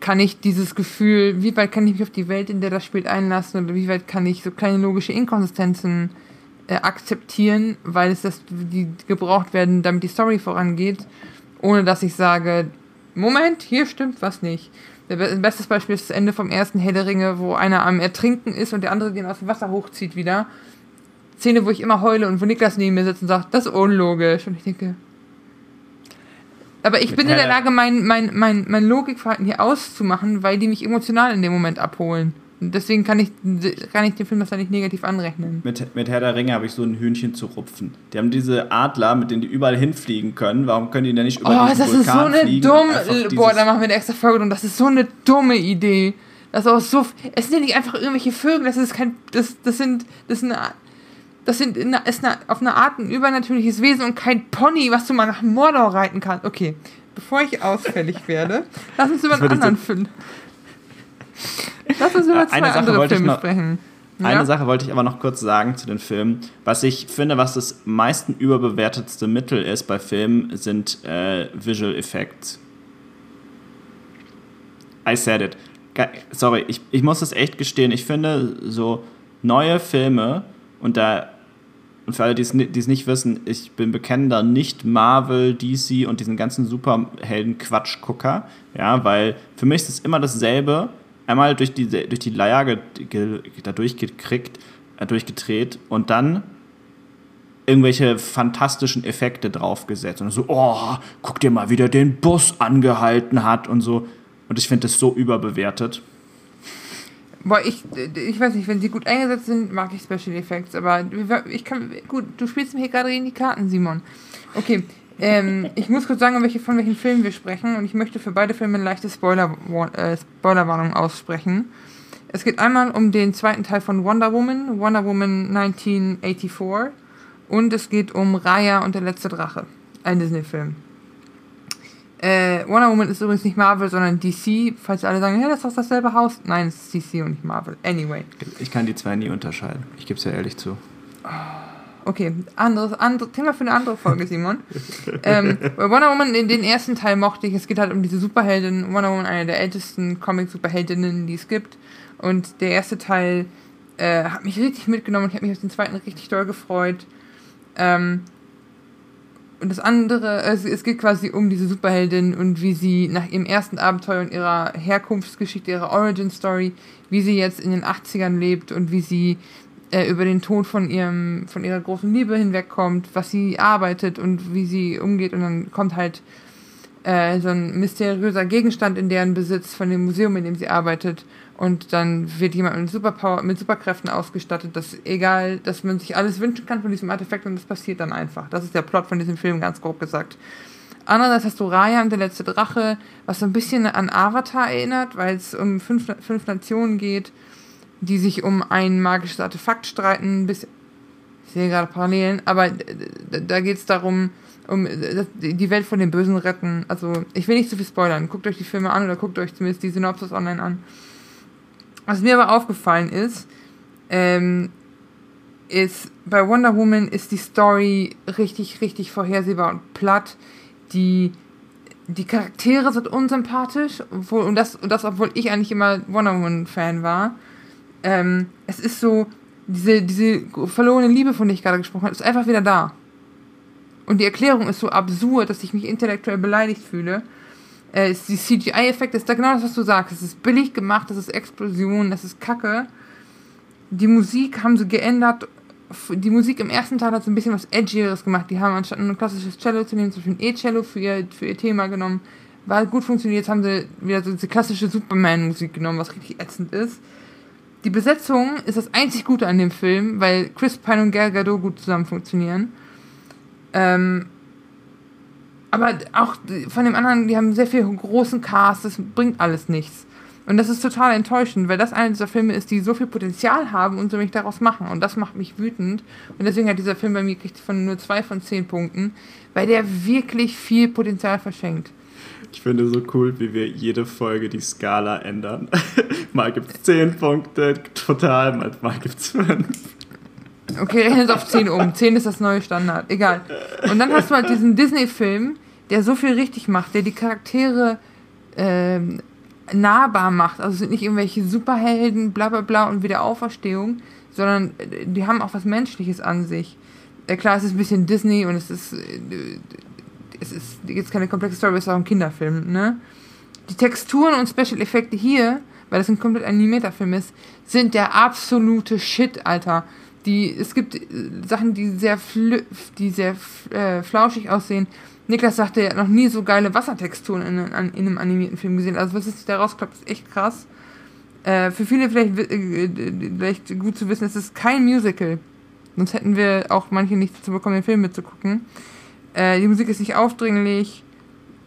A: kann ich dieses Gefühl, wie weit kann ich mich auf die Welt, in der das spielt, einlassen oder wie weit kann ich so kleine logische Inkonsistenzen äh, akzeptieren, weil es das, die gebraucht werden, damit die Story vorangeht, ohne dass ich sage, Moment, hier stimmt was nicht. Das beste Beispiel ist das Ende vom ersten Herr Ringe, wo einer am Ertrinken ist und der andere den aus dem Wasser hochzieht wieder. Szene, wo ich immer heule und wo Niklas neben mir sitzt und sagt, das ist unlogisch. Und ich denke. Aber ich bin in der Lage, mein, mein, mein, mein Logikverhalten hier auszumachen, weil die mich emotional in dem Moment abholen. Und deswegen kann ich, kann ich den Film das da nicht negativ anrechnen.
B: Mit, mit Herr der Ringe habe ich so ein Hühnchen zu rupfen. Die haben diese Adler, mit denen die überall hinfliegen können. Warum können die denn nicht über
A: oh, das ist so eine dumme. Boah, da machen wir eine extra Folge und das ist so eine dumme Idee. Das ist auch so. Es sind ja nicht einfach irgendwelche Vögel, das ist kein. Das, das sind. Das sind das sind in, ist eine, auf eine Art ein übernatürliches Wesen und kein Pony, was du mal nach Mordor reiten kannst. Okay, bevor ich ausfällig werde, lass uns über einen anderen Film. Lass uns über zwei andere Filme noch, sprechen.
B: Ja? Eine Sache wollte ich aber noch kurz sagen zu den Filmen. Was ich finde, was das meisten überbewertetste Mittel ist bei Filmen, sind äh, Visual Effects. I said it. Sorry, ich, ich muss es echt gestehen. Ich finde, so neue Filme, und da und für alle, die es nicht wissen, ich bin bekennender nicht-Marvel, DC und diesen ganzen Superhelden-Quatsch-Gucker. Ja, weil für mich ist es immer dasselbe. Einmal durch die, durch die Leier ge, ge, da durchgekriegt, äh, durchgedreht und dann irgendwelche fantastischen Effekte draufgesetzt. Und so, oh, guck dir mal, wie der den Bus angehalten hat und so. Und ich finde das so überbewertet.
A: Boah, ich, ich weiß nicht, wenn sie gut eingesetzt sind, mag ich Special Effects, aber ich kann, gut, du spielst mir hier gerade in die Karten, Simon. Okay, ähm, ich muss kurz sagen, welche, von welchen Filmen wir sprechen und ich möchte für beide Filme eine leichte Spoiler, äh, Spoilerwarnung aussprechen. Es geht einmal um den zweiten Teil von Wonder Woman, Wonder Woman 1984 und es geht um Raya und der letzte Drache, ein Disney-Film. Äh, Wonder Woman ist übrigens nicht Marvel, sondern DC. Falls alle sagen, ja, das ist doch dasselbe Haus. Nein, es ist DC und nicht Marvel. Anyway.
B: Ich kann die zwei nie unterscheiden. Ich gebe es ja ehrlich zu.
A: Okay, anderes, anderes Thema für eine andere Folge, Simon. ähm, bei Wonder Woman, in den ersten Teil mochte ich, es geht halt um diese Superheldin. Wonder Woman, eine der ältesten Comic-Superheldinnen, die es gibt. Und der erste Teil äh, hat mich richtig mitgenommen ich habe mich auf den zweiten richtig doll gefreut. Ähm, und das andere, es, es geht quasi um diese Superheldin und wie sie nach ihrem ersten Abenteuer und ihrer Herkunftsgeschichte, ihrer Origin Story, wie sie jetzt in den 80ern lebt und wie sie äh, über den Tod von ihrem, von ihrer großen Liebe hinwegkommt, was sie arbeitet und wie sie umgeht und dann kommt halt äh, so ein mysteriöser Gegenstand in deren Besitz von dem Museum, in dem sie arbeitet und dann wird jemand mit Superpower, mit Superkräften ausgestattet, dass egal, dass man sich alles wünschen kann von diesem Artefakt und das passiert dann einfach. Das ist der Plot von diesem Film, ganz grob gesagt. Andererseits hast du Raya und der letzte Drache, was so ein bisschen an Avatar erinnert, weil es um fünf, fünf Nationen geht, die sich um ein magisches Artefakt streiten. Bis, ich sehe gerade Parallelen, aber da geht es darum, um die Welt von den Bösen retten. Also, ich will nicht zu viel spoilern. Guckt euch die Filme an oder guckt euch zumindest die Synopsis online an. Was mir aber aufgefallen ist, ähm, ist, bei Wonder Woman ist die Story richtig, richtig vorhersehbar und platt. Die, die Charaktere sind unsympathisch, obwohl, und, das, und das, obwohl ich eigentlich immer Wonder Woman-Fan war. Ähm, es ist so, diese, diese verlorene Liebe, von der ich gerade gesprochen habe, ist einfach wieder da. Und die Erklärung ist so absurd, dass ich mich intellektuell beleidigt fühle äh, die CGI-Effekte ist da genau das, was du sagst. Es ist billig gemacht, das ist Explosion, das ist Kacke. Die Musik haben sie geändert. Die Musik im ersten Teil hat so ein bisschen was Edgieres gemacht. Die haben anstatt ein klassisches Cello zu nehmen, zum Beispiel ein E-Cello für ihr, für ihr Thema genommen. War gut funktioniert. Jetzt haben sie wieder so diese klassische Superman-Musik genommen, was richtig ätzend ist. Die Besetzung ist das einzig Gute an dem Film, weil Chris Pine und Gal Gadot gut zusammen funktionieren. Ähm, aber auch von dem anderen, die haben sehr viel großen Cast, das bringt alles nichts. Und das ist total enttäuschend, weil das einer dieser Filme ist, die so viel Potenzial haben und so mich daraus machen. Und das macht mich wütend. Und deswegen hat dieser Film bei mir kriegt von nur zwei von zehn Punkten, weil der wirklich viel Potenzial verschenkt.
B: Ich finde so cool, wie wir jede Folge die Skala ändern. mal gibt es zehn Punkte total, mal gibt es fünf.
A: Okay, rechne es auf 10 um. 10 ist das neue Standard. Egal. Und dann hast du halt diesen Disney-Film, der so viel richtig macht, der die Charaktere ähm, nahbar macht. Also es sind nicht irgendwelche Superhelden, bla bla bla und Wiederauferstehung, sondern äh, die haben auch was Menschliches an sich. Äh, klar, es ist ein bisschen Disney und es ist, äh, es ist jetzt keine komplexe Story, es ist auch ein Kinderfilm, ne? Die Texturen und Special Effekte hier, weil das ein komplett animierter Film ist, sind der absolute Shit, Alter die, es gibt äh, Sachen, die sehr, die sehr äh, flauschig aussehen. Niklas sagte, er hat noch nie so geile Wassertexturen in, in, in einem animierten Film gesehen. Also was ist da rausklappt, ist echt krass. Äh, für viele vielleicht, äh, vielleicht gut zu wissen, es ist kein Musical. Sonst hätten wir auch manche nicht dazu bekommen, den Film mitzugucken. Äh, die Musik ist nicht aufdringlich,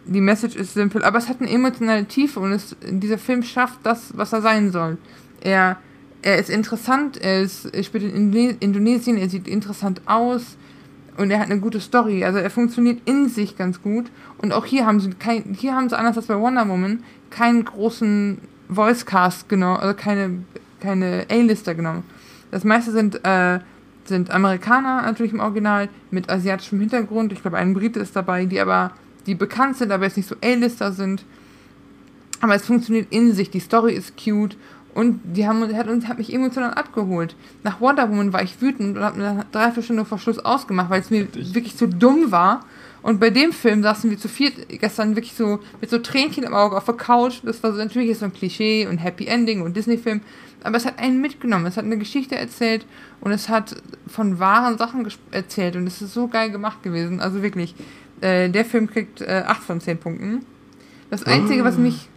A: die Message ist simpel, aber es hat eine emotionale Tiefe und es, dieser Film schafft das, was er sein soll. Er er ist interessant, er, ist, er spielt in Indonesien, er sieht interessant aus und er hat eine gute Story. Also er funktioniert in sich ganz gut. Und auch hier haben sie kein, hier haben sie anders als bei Wonder Woman keinen großen Voicecast genommen, also keine, keine A-Lister genommen. Das meiste sind, äh, sind Amerikaner natürlich im Original mit asiatischem Hintergrund. Ich glaube, ein Brite ist dabei, die aber, die bekannt sind, aber jetzt nicht so A-Lister sind. Aber es funktioniert in sich, die Story ist cute und die haben, hat, uns, hat mich emotional abgeholt. Nach Wonder Woman war ich wütend und habe eine Dreiviertelstunde vor Schluss ausgemacht, weil es mir Richtig. wirklich zu dumm war. Und bei dem Film saßen wir zu viert gestern wirklich so mit so Tränchen im Auge auf der Couch. Das war so natürlich so ein Klischee und Happy Ending und Disney-Film. Aber es hat einen mitgenommen. Es hat eine Geschichte erzählt und es hat von wahren Sachen erzählt. Und es ist so geil gemacht gewesen. Also wirklich, äh, der Film kriegt äh, 8 von 10 Punkten. Das Einzige, was ah. mich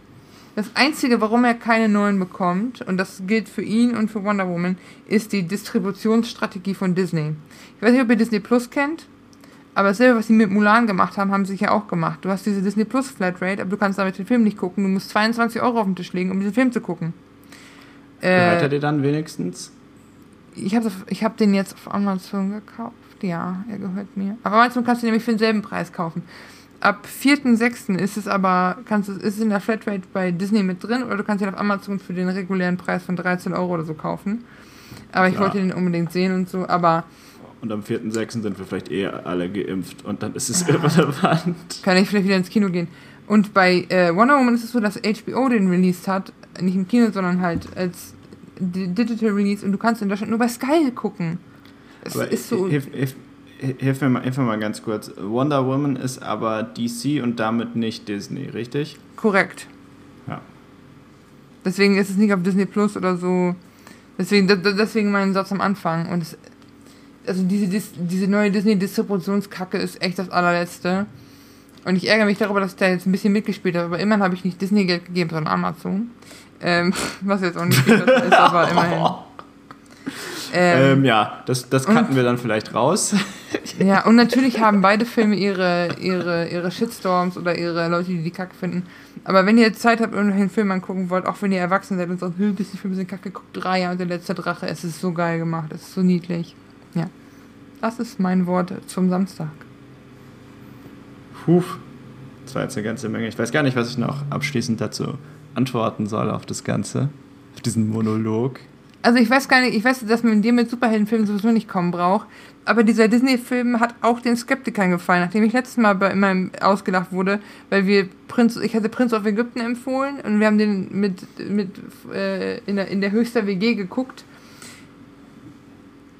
A: Das Einzige, warum er keine neuen bekommt, und das gilt für ihn und für Wonder Woman, ist die Distributionsstrategie von Disney. Ich weiß nicht, ob ihr Disney Plus kennt, aber dasselbe, was sie mit Mulan gemacht haben, haben sie ja auch gemacht. Du hast diese Disney Plus Flatrate, aber du kannst damit den Film nicht gucken. Du musst 22 Euro auf den Tisch legen, um diesen Film zu gucken.
B: Gehört er dir dann wenigstens?
A: Ich habe ich hab den jetzt auf Amazon gekauft. Ja, er gehört mir. Aber Amazon kannst du nämlich für denselben Preis kaufen. Ab 4.6. ist es aber, kannst du, ist es in der Flatrate bei Disney mit drin oder du kannst ihn auf Amazon für den regulären Preis von 13 Euro oder so kaufen. Aber ich
B: Ja.
A: wollte den unbedingt sehen und so, aber
B: Und am 4.6. sind wir vielleicht eh alle geimpft und dann ist es irrelevant.
A: kann ich vielleicht wieder ins Kino gehen. Und bei äh, Wonder Woman ist es so, dass HBO den released hat, nicht im Kino, sondern halt als Di- Digital Release und du kannst in Deutschland nur bei Sky gucken. Es
B: Aber
A: ist so.
B: hilf, hilf, hilf, mir mal, hilf mir mal ganz kurz. Wonder Woman ist aber DC und damit nicht Disney, richtig?
A: Korrekt.
B: Ja.
A: Deswegen ist es nicht auf Disney Plus oder so. Deswegen, deswegen mein Satz am Anfang. Und es, also diese, diese neue Disney-Distributionskacke ist echt das allerletzte. Und ich ärgere mich darüber, dass ich da jetzt ein bisschen mitgespielt habe. Aber immerhin habe ich nicht Disney Geld gegeben, sondern Amazon. Ähm, was jetzt auch nicht viel ist, aber immerhin.
B: Ähm,
A: Ähm,
B: ja, das, das cutten wir dann vielleicht raus.
A: Ja, und natürlich haben beide Filme ihre, ihre, ihre Shitstorms oder ihre Leute, die die Kacke finden. Aber wenn ihr Zeit habt und einen Film angucken wollt, auch wenn ihr erwachsen seid und sagt, "Hö, Disney-Filme sind kacke, guckt Raya und der letzte Drache, es ist so geil gemacht, es ist so niedlich. Ja. Das ist mein Wort zum Samstag.
B: Puh, das war jetzt eine ganze Menge. Ich weiß gar nicht, was ich noch abschließend dazu antworten soll auf das Ganze. Auf diesen Monolog.
A: Also ich weiß gar nicht, ich weiß, dass man dir mit Superheldenfilmen sowieso nicht kommen braucht, aber dieser Disney-Film hat auch den Skeptikern gefallen, nachdem ich letztes Mal bei meinem ausgelacht wurde, weil wir Prinz, ich hatte Prinz of Ägypten empfohlen und wir haben den mit, mit äh, in, der, in der höchster WG geguckt.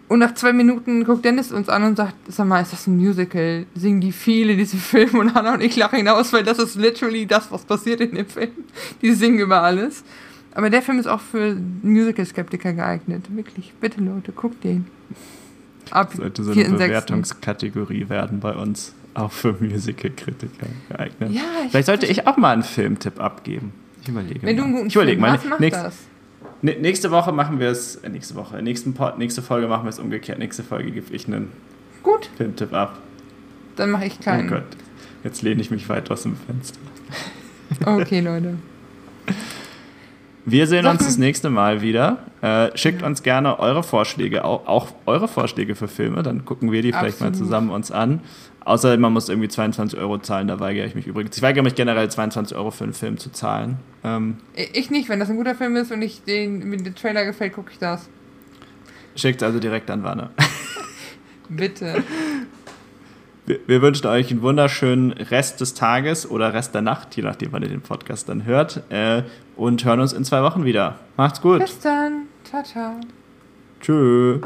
A: Und nach zwei Minuten guckt Dennis uns an und sagt, sag mal, ist das ein Musical? Singen die viele diese Filme? Und Hannah und ich lachen hinaus, weil das ist literally das, was passiert in dem Film. Die singen über alles. Aber der Film ist auch für Musical-Skeptiker geeignet. Wirklich, bitte Leute, guckt den. Ab
B: Sollte so eine
A: 4.6..
B: Bewertungskategorie werden bei uns. Auch für Musical-Kritiker geeignet.
A: Ja, ich
B: Vielleicht sollte ich auch mal einen Filmtipp abgeben. Ich überlege
A: Wenn du
B: mal.
A: einen guten
B: ich überlege
A: Film
B: mal.
A: hast, mach
B: Nächst-
A: das.
B: Nä- Nächste Woche machen wir es, äh, nächste Woche, nächsten Pod, nächste Folge machen wir es umgekehrt. Nächste Folge gebe ich einen
A: Gut,
B: Filmtipp ab.
A: dann mache ich
B: Oh
A: keinen.
B: Gott, jetzt lehne ich mich weit aus dem Fenster.
A: okay, Leute.
B: Wir sehen uns
A: mal-
B: das nächste Mal wieder. Äh, schickt uns gerne eure Vorschläge, auch, auch eure Vorschläge für Filme, dann gucken wir die vielleicht mal
A: Absolut.
B: zusammen uns an. Außer man muss irgendwie 22 Euro zahlen, da weigere ich mich übrigens. Ich weigere mich generell 22 Euro für einen Film zu zahlen. Ähm,
A: Ich nicht, wenn das ein guter Film ist und ich den, mir der Trailer gefällt, gucke ich das.
B: schickt also direkt an Wanne.
A: Bitte.
B: Wir, wir wünschen euch einen wunderschönen Rest des Tages oder Rest der Nacht, je nachdem, wann ihr den Podcast dann hört. Äh, und hören uns in zwei Wochen wieder. Macht's gut.
A: Bis dann. Ciao, ciao.
B: Tschüss.